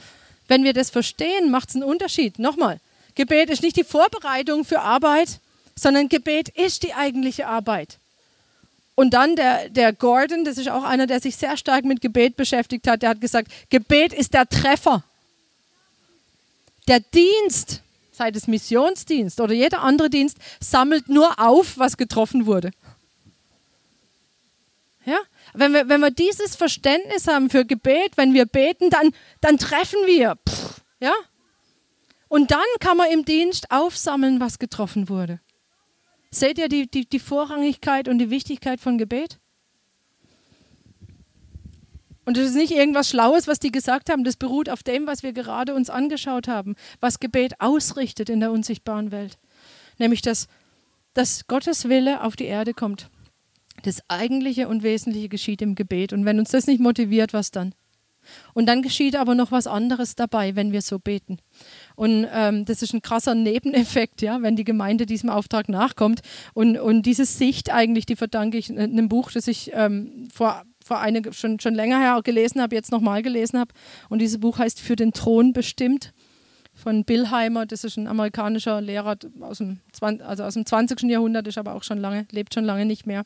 Speaker 1: wenn wir das verstehen, macht es einen Unterschied. Nochmal, Gebet ist nicht die Vorbereitung für Arbeit, sondern Gebet ist die eigentliche Arbeit. Und dann der, der Gordon, das ist auch einer, der sich sehr stark mit Gebet beschäftigt hat, der hat gesagt, Gebet ist der Treffer. Der Dienst, sei es Missionsdienst oder jeder andere Dienst, sammelt nur auf, was getroffen wurde. Ja? Wenn, wir, wenn wir dieses Verständnis haben für Gebet, wenn wir beten, dann, dann treffen wir. Pff, ja? Und dann kann man im Dienst aufsammeln, was getroffen wurde. Seht ihr die, die, die Vorrangigkeit und die Wichtigkeit von Gebet? Und das ist nicht irgendwas Schlaues, was die gesagt haben. Das beruht auf dem, was wir gerade uns angeschaut haben, was Gebet ausrichtet in der unsichtbaren Welt. Nämlich, dass, dass Gottes Wille auf die Erde kommt. Das Eigentliche und Wesentliche geschieht im Gebet. Und wenn uns das nicht motiviert, was dann? Und dann geschieht aber noch was anderes dabei, wenn wir so beten. Und ähm, das ist ein krasser Nebeneffekt, ja, wenn die Gemeinde diesem Auftrag nachkommt. Und, und diese Sicht eigentlich, die verdanke ich einem Buch, das ich ähm, vor, vor eine, schon, schon länger her gelesen habe, jetzt nochmal gelesen habe. Und dieses Buch heißt Für den Thron bestimmt von Bill Heimer. Das ist ein amerikanischer Lehrer aus dem, also aus dem 20. Jahrhundert, ist aber auch schon lange, lebt schon lange nicht mehr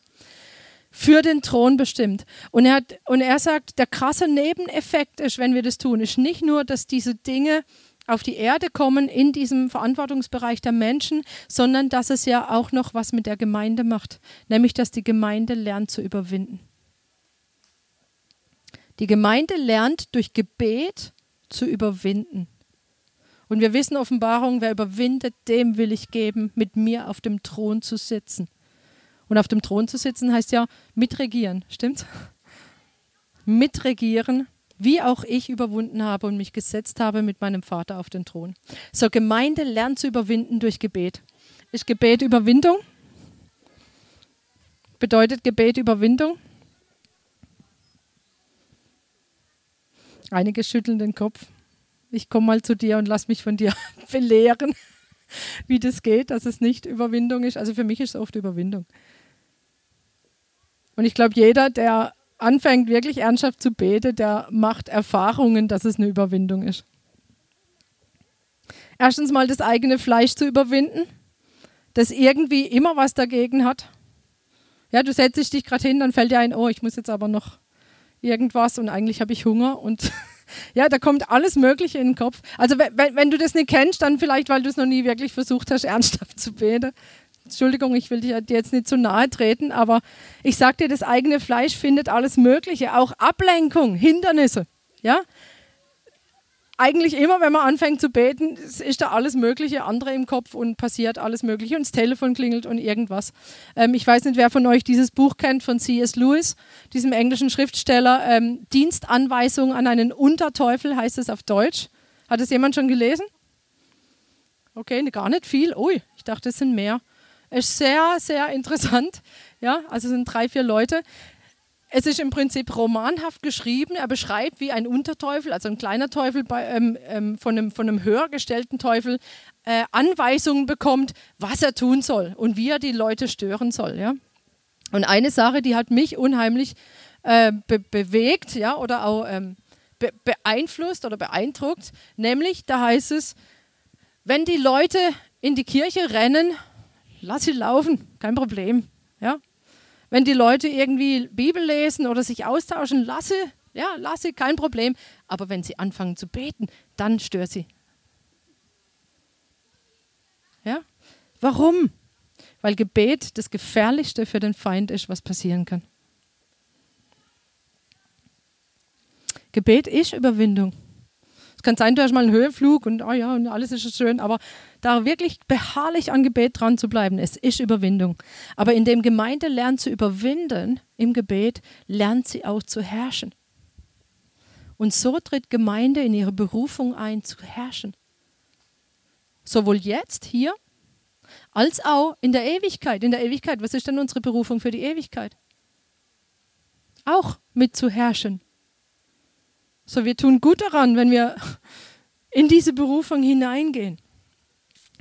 Speaker 1: für den Thron bestimmt. Und er, hat, und er sagt, der krasse Nebeneffekt ist, wenn wir das tun, ist nicht nur, dass diese Dinge auf die Erde kommen in diesem Verantwortungsbereich der Menschen, sondern dass es ja auch noch was mit der Gemeinde macht, nämlich dass die Gemeinde lernt zu überwinden. Die Gemeinde lernt durch Gebet zu überwinden. Und wir wissen Offenbarung, wer überwindet, dem will ich geben, mit mir auf dem Thron zu sitzen. Und auf dem Thron zu sitzen heißt ja mitregieren, stimmt? mitregieren, wie auch ich überwunden habe und mich gesetzt habe mit meinem Vater auf den Thron. So, Gemeinde lernt zu überwinden durch Gebet. Ist Gebet Überwindung? Bedeutet Gebet Überwindung? Einige schütteln den Kopf. Ich komme mal zu dir und lass mich von dir belehren, wie das geht, dass es nicht Überwindung ist. Also für mich ist es oft Überwindung. Und ich glaube, jeder, der anfängt wirklich ernsthaft zu beten, der macht Erfahrungen, dass es eine Überwindung ist. Erstens mal das eigene Fleisch zu überwinden, das irgendwie immer was dagegen hat. Ja, du setzt dich gerade hin, dann fällt dir ein, oh, ich muss jetzt aber noch irgendwas und eigentlich habe ich Hunger und ja, da kommt alles Mögliche in den Kopf. Also wenn, wenn du das nicht kennst, dann vielleicht, weil du es noch nie wirklich versucht hast, ernsthaft zu beten. Entschuldigung, ich will dir jetzt nicht zu nahe treten, aber ich sage dir, das eigene Fleisch findet alles Mögliche, auch Ablenkung, Hindernisse. Ja, eigentlich immer, wenn man anfängt zu beten, ist da alles Mögliche andere im Kopf und passiert alles Mögliche und das Telefon klingelt und irgendwas. Ähm, ich weiß nicht, wer von euch dieses Buch kennt von C.S. Lewis, diesem englischen Schriftsteller. Ähm, Dienstanweisung an einen Unterteufel heißt es auf Deutsch. Hat es jemand schon gelesen? Okay, gar nicht viel. Ui, ich dachte, es sind mehr. Ist sehr, sehr interessant. Ja, also sind drei, vier Leute. Es ist im Prinzip romanhaft geschrieben. Er beschreibt, wie ein Unterteufel, also ein kleiner Teufel bei, ähm, ähm, von, einem, von einem höher gestellten Teufel, äh, Anweisungen bekommt, was er tun soll und wie er die Leute stören soll. Ja? Und eine Sache, die hat mich unheimlich äh, be bewegt ja, oder auch ähm, be beeinflusst oder beeindruckt, nämlich da heißt es, wenn die Leute in die Kirche rennen, lass sie laufen, kein Problem. Ja? Wenn die Leute irgendwie Bibel lesen oder sich austauschen, lasse, ja, lasse, kein Problem. Aber wenn sie anfangen zu beten, dann stört sie. Ja? Warum? Weil Gebet das Gefährlichste für den Feind ist, was passieren kann. Gebet ist Überwindung. Es kann sein, du hast mal einen Höhenflug und oh ja, und alles ist schön, aber da wirklich beharrlich an Gebet dran zu bleiben, es ist Überwindung. Aber indem Gemeinde lernt zu überwinden im Gebet, lernt sie auch zu herrschen. Und so tritt Gemeinde in ihre Berufung ein, zu herrschen. Sowohl jetzt, hier, als auch in der Ewigkeit. In der Ewigkeit, was ist denn unsere Berufung für die Ewigkeit? Auch mit zu herrschen, so, wir tun gut daran, wenn wir in diese Berufung hineingehen.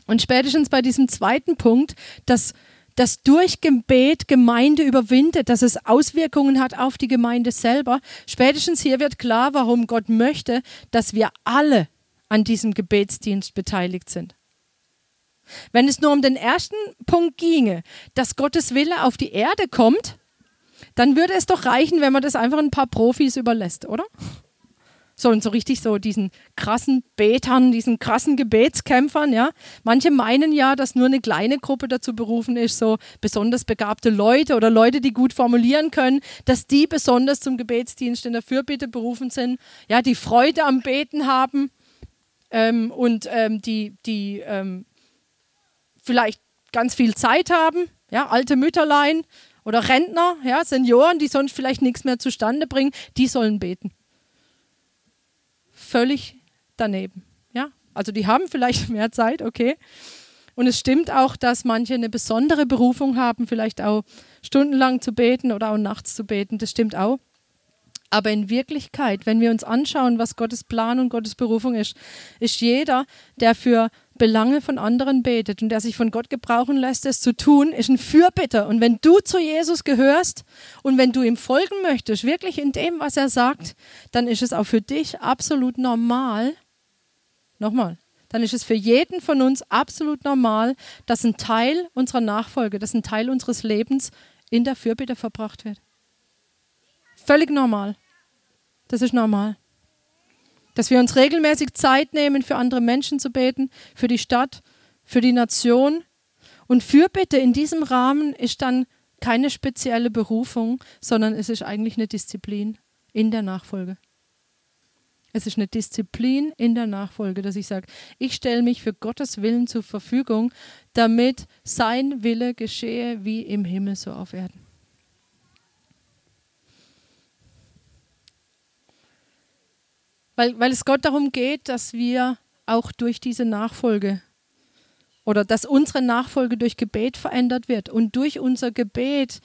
Speaker 1: Und spätestens bei diesem zweiten Punkt, dass dass durch Gebet Gemeinde überwindet, dass es Auswirkungen hat auf die Gemeinde selber. Spätestens hier wird klar, warum Gott möchte, dass wir alle an diesem Gebetsdienst beteiligt sind. Wenn es nur um den ersten Punkt ginge, dass Gottes Wille auf die Erde kommt, dann würde es doch reichen, wenn man das einfach ein paar Profis überlässt, oder? So und so richtig so diesen krassen Betern, diesen krassen Gebetskämpfern, ja. Manche meinen ja, dass nur eine kleine Gruppe dazu berufen ist, so besonders begabte Leute oder Leute, die gut formulieren können, dass die besonders zum Gebetsdienst in der Fürbitte berufen sind, ja, die Freude am Beten haben ähm, und ähm, die, die ähm, vielleicht ganz viel Zeit haben, ja, alte Mütterlein oder Rentner, ja, Senioren, die sonst vielleicht nichts mehr zustande bringen, die sollen beten völlig daneben. Ja? Also die haben vielleicht mehr Zeit, okay. Und es stimmt auch, dass manche eine besondere Berufung haben, vielleicht auch stundenlang zu beten oder auch nachts zu beten. Das stimmt auch. Aber in Wirklichkeit, wenn wir uns anschauen, was Gottes Plan und Gottes Berufung ist, ist jeder, der für Belange von anderen betet und der sich von Gott gebrauchen lässt, es zu tun, ist ein Fürbitter. Und wenn du zu Jesus gehörst und wenn du ihm folgen möchtest, wirklich in dem, was er sagt, dann ist es auch für dich absolut normal. Nochmal, dann ist es für jeden von uns absolut normal, dass ein Teil unserer Nachfolge, dass ein Teil unseres Lebens in der Fürbitte verbracht wird. Völlig normal. Das ist normal. Dass wir uns regelmäßig Zeit nehmen, für andere Menschen zu beten, für die Stadt, für die Nation. Und Fürbitte in diesem Rahmen ist dann keine spezielle Berufung, sondern es ist eigentlich eine Disziplin in der Nachfolge. Es ist eine Disziplin in der Nachfolge, dass ich sage, ich stelle mich für Gottes Willen zur Verfügung, damit sein Wille geschehe wie im Himmel so auf Erden. Weil, weil es Gott darum geht, dass wir auch durch diese Nachfolge oder dass unsere Nachfolge durch Gebet verändert wird und durch unser Gebet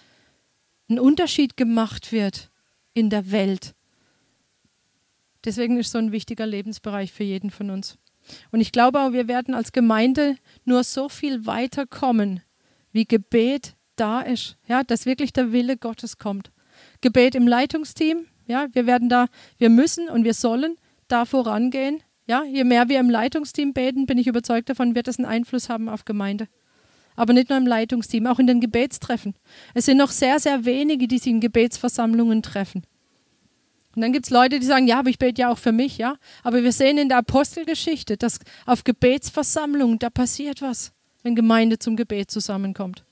Speaker 1: ein Unterschied gemacht wird in der Welt. Deswegen ist so ein wichtiger Lebensbereich für jeden von uns. Und ich glaube auch, wir werden als Gemeinde nur so viel weiterkommen, wie Gebet da ist, ja, dass wirklich der Wille Gottes kommt. Gebet im Leitungsteam. Ja, wir werden da, wir müssen und wir sollen da vorangehen. Ja, je mehr wir im Leitungsteam beten, bin ich überzeugt davon, wird es einen Einfluss haben auf Gemeinde. Aber nicht nur im Leitungsteam, auch in den Gebetstreffen. Es sind noch sehr, sehr wenige, die sich in Gebetsversammlungen treffen. Und dann gibt es Leute, die sagen, ja, aber ich bete ja auch für mich, ja. Aber wir sehen in der Apostelgeschichte, dass auf Gebetsversammlungen, da passiert was, wenn Gemeinde zum Gebet zusammenkommt.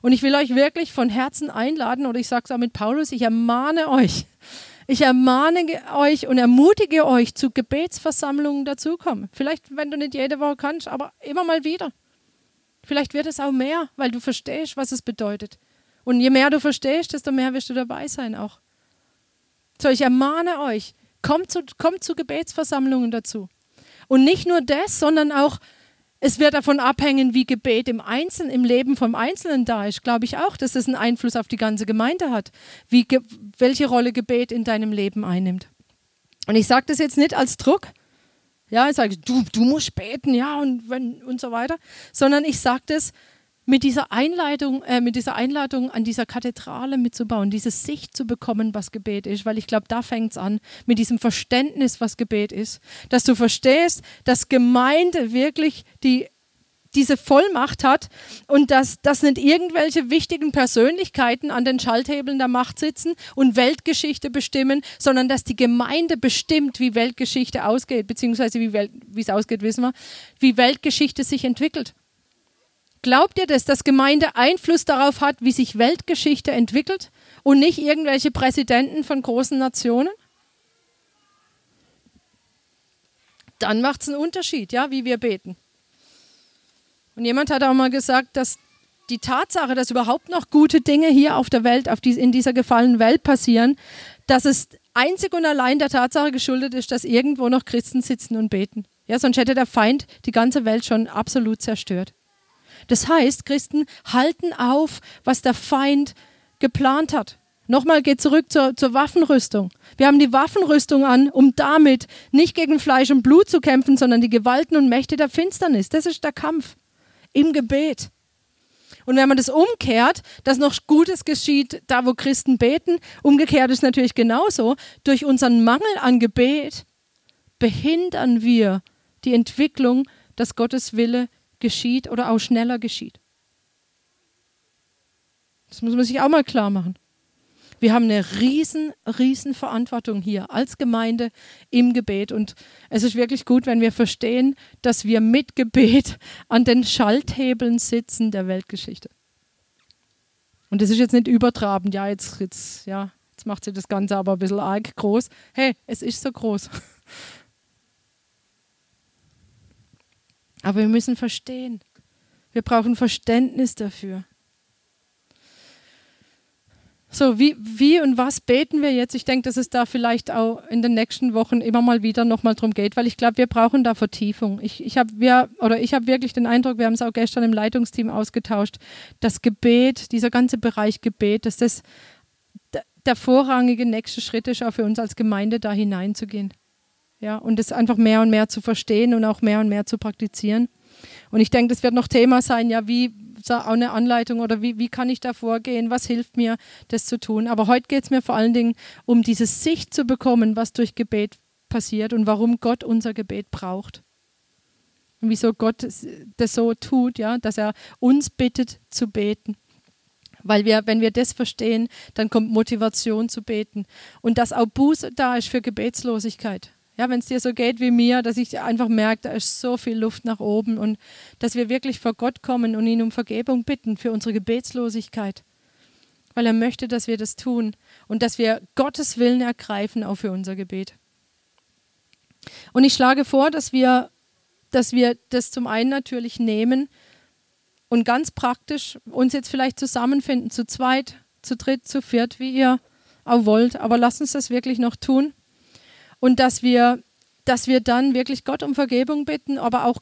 Speaker 1: Und ich will euch wirklich von Herzen einladen, oder ich sage es auch mit Paulus, ich ermahne euch, ich ermahne euch und ermutige euch, zu Gebetsversammlungen dazukommen. Vielleicht, wenn du nicht jede Woche kannst, aber immer mal wieder. Vielleicht wird es auch mehr, weil du verstehst, was es bedeutet. Und je mehr du verstehst, desto mehr wirst du dabei sein auch. So, ich ermahne euch, kommt zu, kommt zu Gebetsversammlungen dazu. Und nicht nur das, sondern auch, es wird davon abhängen, wie Gebet im Einzelnen, im Leben vom Einzelnen da ist. Glaube ich auch, dass es einen Einfluss auf die ganze Gemeinde hat, wie, welche Rolle Gebet in deinem Leben einnimmt. Und ich sage das jetzt nicht als Druck, ja, ich sage, du, du musst beten, ja, und, wenn, und so weiter, sondern ich sage das, mit dieser Einleitung, äh, mit dieser Einladung an dieser Kathedrale mitzubauen, diese Sicht zu bekommen, was Gebet ist, weil ich glaube, da fängt es an, mit diesem Verständnis, was Gebet ist, dass du verstehst, dass Gemeinde wirklich die diese Vollmacht hat und dass, dass nicht irgendwelche wichtigen Persönlichkeiten an den Schalthebeln der Macht sitzen und Weltgeschichte bestimmen, sondern dass die Gemeinde bestimmt, wie Weltgeschichte ausgeht, beziehungsweise wie es ausgeht, wissen wir, wie Weltgeschichte sich entwickelt. Glaubt ihr das, dass Gemeinde Einfluss darauf hat, wie sich Weltgeschichte entwickelt und nicht irgendwelche Präsidenten von großen Nationen? Dann macht es einen Unterschied, ja, wie wir beten. Und jemand hat auch mal gesagt, dass die Tatsache, dass überhaupt noch gute Dinge hier auf der Welt, auf die, in dieser gefallenen Welt passieren, dass es einzig und allein der Tatsache geschuldet ist, dass irgendwo noch Christen sitzen und beten. Ja, sonst hätte der Feind die ganze Welt schon absolut zerstört. Das heißt, Christen halten auf, was der Feind geplant hat. Nochmal geht zurück zur, zur, Waffenrüstung. Wir haben die Waffenrüstung an, um damit nicht gegen Fleisch und Blut zu kämpfen, sondern die Gewalten und Mächte der Finsternis. Das ist der Kampf im Gebet. Und wenn man das umkehrt, dass noch Gutes geschieht, da wo Christen beten, umgekehrt ist natürlich genauso, durch unseren Mangel an Gebet behindern wir die Entwicklung, dass Gottes Wille geschieht oder auch schneller geschieht. Das muss man sich auch mal klar machen. Wir haben eine riesen, riesen Verantwortung hier als Gemeinde im Gebet. Und es ist wirklich gut, wenn wir verstehen, dass wir mit Gebet an den Schalthebeln sitzen der Weltgeschichte. Und das ist jetzt nicht übertrabend, ja, jetzt, jetzt, ja, jetzt macht sie das Ganze aber ein bisschen arg groß. Hey, es ist so groß. Aber wir müssen verstehen. Wir brauchen Verständnis dafür. So, wie, wie und was beten wir jetzt? Ich denke, dass es da vielleicht auch in den nächsten Wochen immer mal wieder nochmal drum geht, weil ich glaube, wir brauchen da Vertiefung. Ich, ich habe hab wirklich den Eindruck, wir haben es auch gestern im Leitungsteam ausgetauscht, das Gebet, dieser ganze Bereich Gebet, dass das der vorrangige nächste Schritt ist, auch für uns als Gemeinde da hineinzugehen. Ja, und es einfach mehr und mehr zu verstehen und auch mehr und mehr zu praktizieren. Und ich denke, das wird noch Thema sein, ja, wie auch eine Anleitung oder wie, wie kann ich da vorgehen, was hilft mir, das zu tun. Aber heute geht es mir vor allen Dingen um diese Sicht zu bekommen, was durch Gebet passiert und warum Gott unser Gebet braucht. Und wieso Gott das so tut, ja, dass er uns bittet zu beten. Weil wir, wenn wir das verstehen, dann kommt Motivation zu beten. Und dass auch Buße da ist für Gebetslosigkeit. Ja, wenn es dir so geht wie mir, dass ich einfach merke, da ist so viel Luft nach oben und dass wir wirklich vor Gott kommen und ihn um Vergebung bitten für unsere Gebetslosigkeit. Weil er möchte, dass wir das tun und dass wir Gottes Willen ergreifen auch für unser Gebet. Und ich schlage vor, dass wir, dass wir das zum einen natürlich nehmen und ganz praktisch uns jetzt vielleicht zusammenfinden, zu zweit, zu dritt, zu viert, wie ihr auch wollt. Aber lasst uns das wirklich noch tun und dass wir, dass wir dann wirklich Gott um Vergebung bitten, aber auch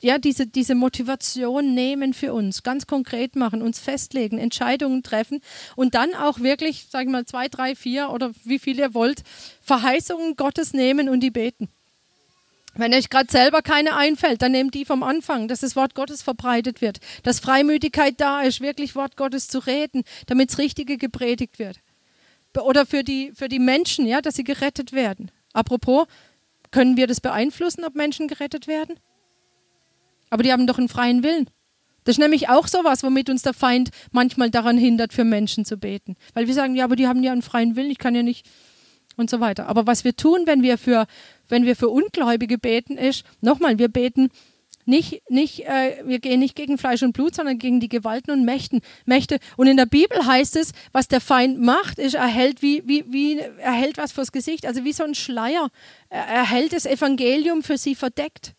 Speaker 1: ja, diese, diese Motivation nehmen für uns, ganz konkret machen, uns festlegen, Entscheidungen treffen und dann auch wirklich, sage ich mal, zwei, drei, vier oder wie viel ihr wollt, Verheißungen Gottes nehmen und die beten. Wenn euch gerade selber keine einfällt, dann nehmt die vom Anfang, dass das Wort Gottes verbreitet wird, dass Freimütigkeit da ist, wirklich Wort Gottes zu reden, damit das Richtige gepredigt wird oder für die, für die Menschen, ja, dass sie gerettet werden. Apropos, können wir das beeinflussen, ob Menschen gerettet werden? Aber die haben doch einen freien Willen. Das ist nämlich auch sowas, womit uns der Feind manchmal daran hindert, für Menschen zu beten. Weil wir sagen, ja, aber die haben ja einen freien Willen, ich kann ja nicht und so weiter. Aber was wir tun, wenn wir für, wenn wir für Ungläubige beten, ist, nochmal, wir beten nicht, nicht, äh, wir gehen nicht gegen Fleisch und Blut, sondern gegen die Gewalten und Mächten, Mächte. Und in der Bibel heißt es, was der Feind macht, ist, er hält, wie, wie, wie, er hält was vors Gesicht, also wie so ein Schleier. Er, er hält das Evangelium für sie verdeckt.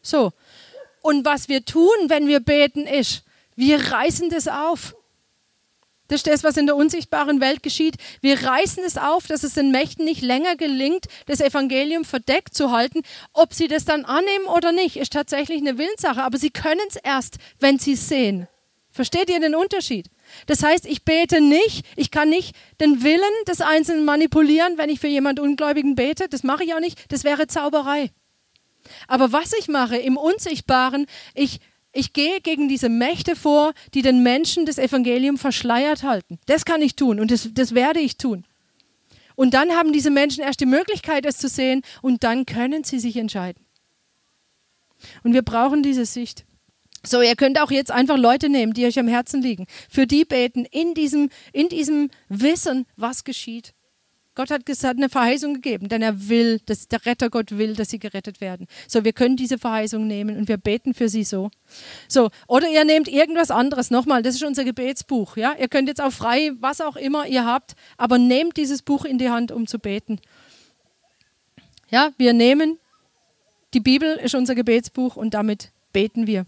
Speaker 1: So. Und was wir tun, wenn wir beten, ist, wir reißen das auf. Das ist das, was in der unsichtbaren Welt geschieht. Wir reißen es auf, dass es den Mächten nicht länger gelingt, das Evangelium verdeckt zu halten. Ob sie das dann annehmen oder nicht, ist tatsächlich eine Willenssache. Aber sie können es erst, wenn sie es sehen. Versteht ihr den Unterschied? Das heißt, ich bete nicht, ich kann nicht den Willen des Einzelnen manipulieren, wenn ich für jemand Ungläubigen bete. Das mache ich auch nicht. Das wäre Zauberei. Aber was ich mache im Unsichtbaren, ich ich gehe gegen diese Mächte vor, die den Menschen das Evangelium verschleiert halten. Das kann ich tun und das, das werde ich tun. Und dann haben diese Menschen erst die Möglichkeit, es zu sehen und dann können sie sich entscheiden. Und wir brauchen diese Sicht. So, ihr könnt auch jetzt einfach Leute nehmen, die euch am Herzen liegen. Für die beten in diesem, in diesem Wissen, was geschieht. Gott hat gesagt, eine Verheißung gegeben, denn er will, dass der Retter Gott will, dass sie gerettet werden. So, wir können diese Verheißung nehmen und wir beten für sie so. So, oder ihr nehmt irgendwas anderes. Nochmal, das ist unser Gebetsbuch. Ja, ihr könnt jetzt auch frei, was auch immer ihr habt, aber nehmt dieses Buch in die Hand, um zu beten. Ja, wir nehmen die Bibel ist unser Gebetsbuch und damit beten wir.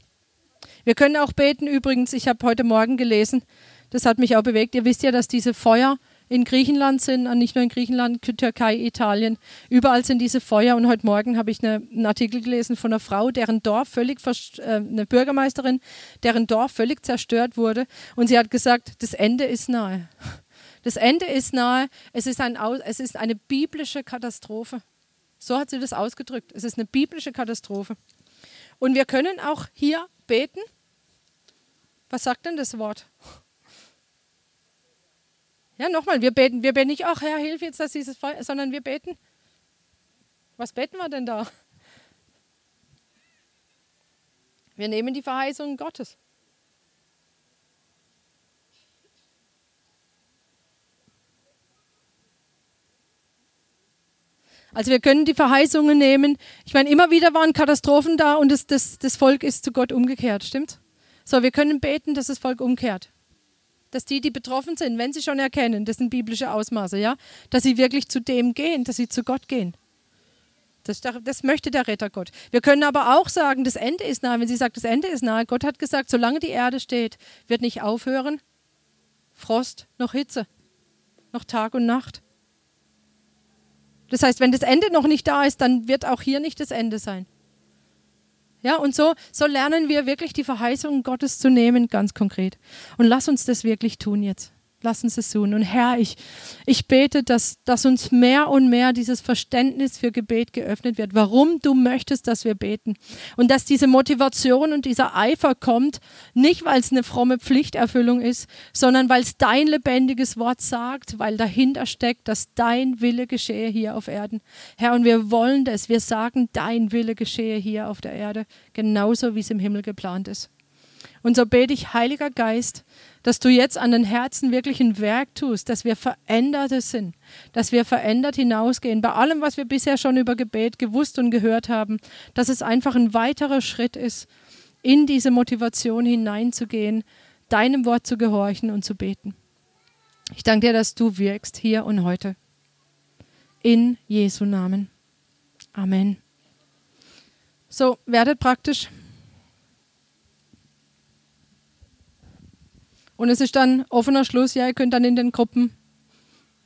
Speaker 1: Wir können auch beten. Übrigens, ich habe heute Morgen gelesen, das hat mich auch bewegt. Ihr wisst ja, dass diese Feuer in Griechenland sind, nicht nur in Griechenland, Türkei, Italien. Überall sind diese Feuer. Und heute Morgen habe ich eine, einen Artikel gelesen von einer Frau, deren Dorf völlig, äh, eine Bürgermeisterin, deren Dorf völlig zerstört wurde. Und sie hat gesagt, das Ende ist nahe. Das Ende ist nahe. Es ist, ein, es ist eine biblische Katastrophe. So hat sie das ausgedrückt. Es ist eine biblische Katastrophe. Und wir können auch hier beten. Was sagt denn das Wort? Ja, nochmal, wir beten, wir beten nicht, ach Herr, hilf jetzt, dass dieses Feuer, sondern wir beten. Was beten wir denn da? Wir nehmen die Verheißungen Gottes. Also wir können die Verheißungen nehmen. Ich meine, immer wieder waren Katastrophen da und das, das, das Volk ist zu Gott umgekehrt, stimmt? So, wir können beten, dass das Volk umkehrt dass die, die betroffen sind, wenn sie schon erkennen, das sind biblische Ausmaße, ja, dass sie wirklich zu dem gehen, dass sie zu Gott gehen. Das, das, möchte der Retter Gott. Wir können aber auch sagen, das Ende ist nahe. Wenn sie sagt, das Ende ist nahe, Gott hat gesagt, solange die Erde steht, wird nicht aufhören Frost noch Hitze, noch Tag und Nacht. Das heißt, wenn das Ende noch nicht da ist, dann wird auch hier nicht das Ende sein. Ja, und so, so lernen wir wirklich die Verheißungen Gottes zu nehmen, ganz konkret. Und lass uns das wirklich tun jetzt. Lass uns es tun. Und Herr, ich, ich bete, dass, dass uns mehr und mehr dieses Verständnis für Gebet geöffnet wird, warum du möchtest, dass wir beten. Und dass diese Motivation und dieser Eifer kommt, nicht weil es eine fromme Pflichterfüllung ist, sondern weil es dein lebendiges Wort sagt, weil dahinter steckt, dass dein Wille geschehe hier auf Erden. Herr, und wir wollen das. Wir sagen, dein Wille geschehe hier auf der Erde, genauso wie es im Himmel geplant ist. Und so bete ich, Heiliger Geist, dass du jetzt an den Herzen wirklich ein Werk tust, dass wir Veränderte sind, dass wir verändert hinausgehen. Bei allem, was wir bisher schon über Gebet gewusst und gehört haben, dass es einfach ein weiterer Schritt ist, in diese Motivation hineinzugehen, deinem Wort zu gehorchen und zu beten. Ich danke dir, dass du wirkst hier und heute. In Jesu Namen. Amen. So, werdet praktisch. Und es ist dann offener Schluss, ja, ihr könnt dann in den Gruppen,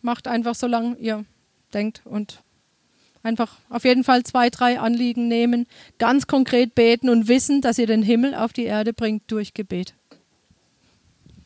Speaker 1: macht einfach so lange ihr denkt und einfach auf jeden Fall zwei, drei Anliegen nehmen, ganz konkret beten und wissen, dass ihr den Himmel auf die Erde bringt durch Gebet.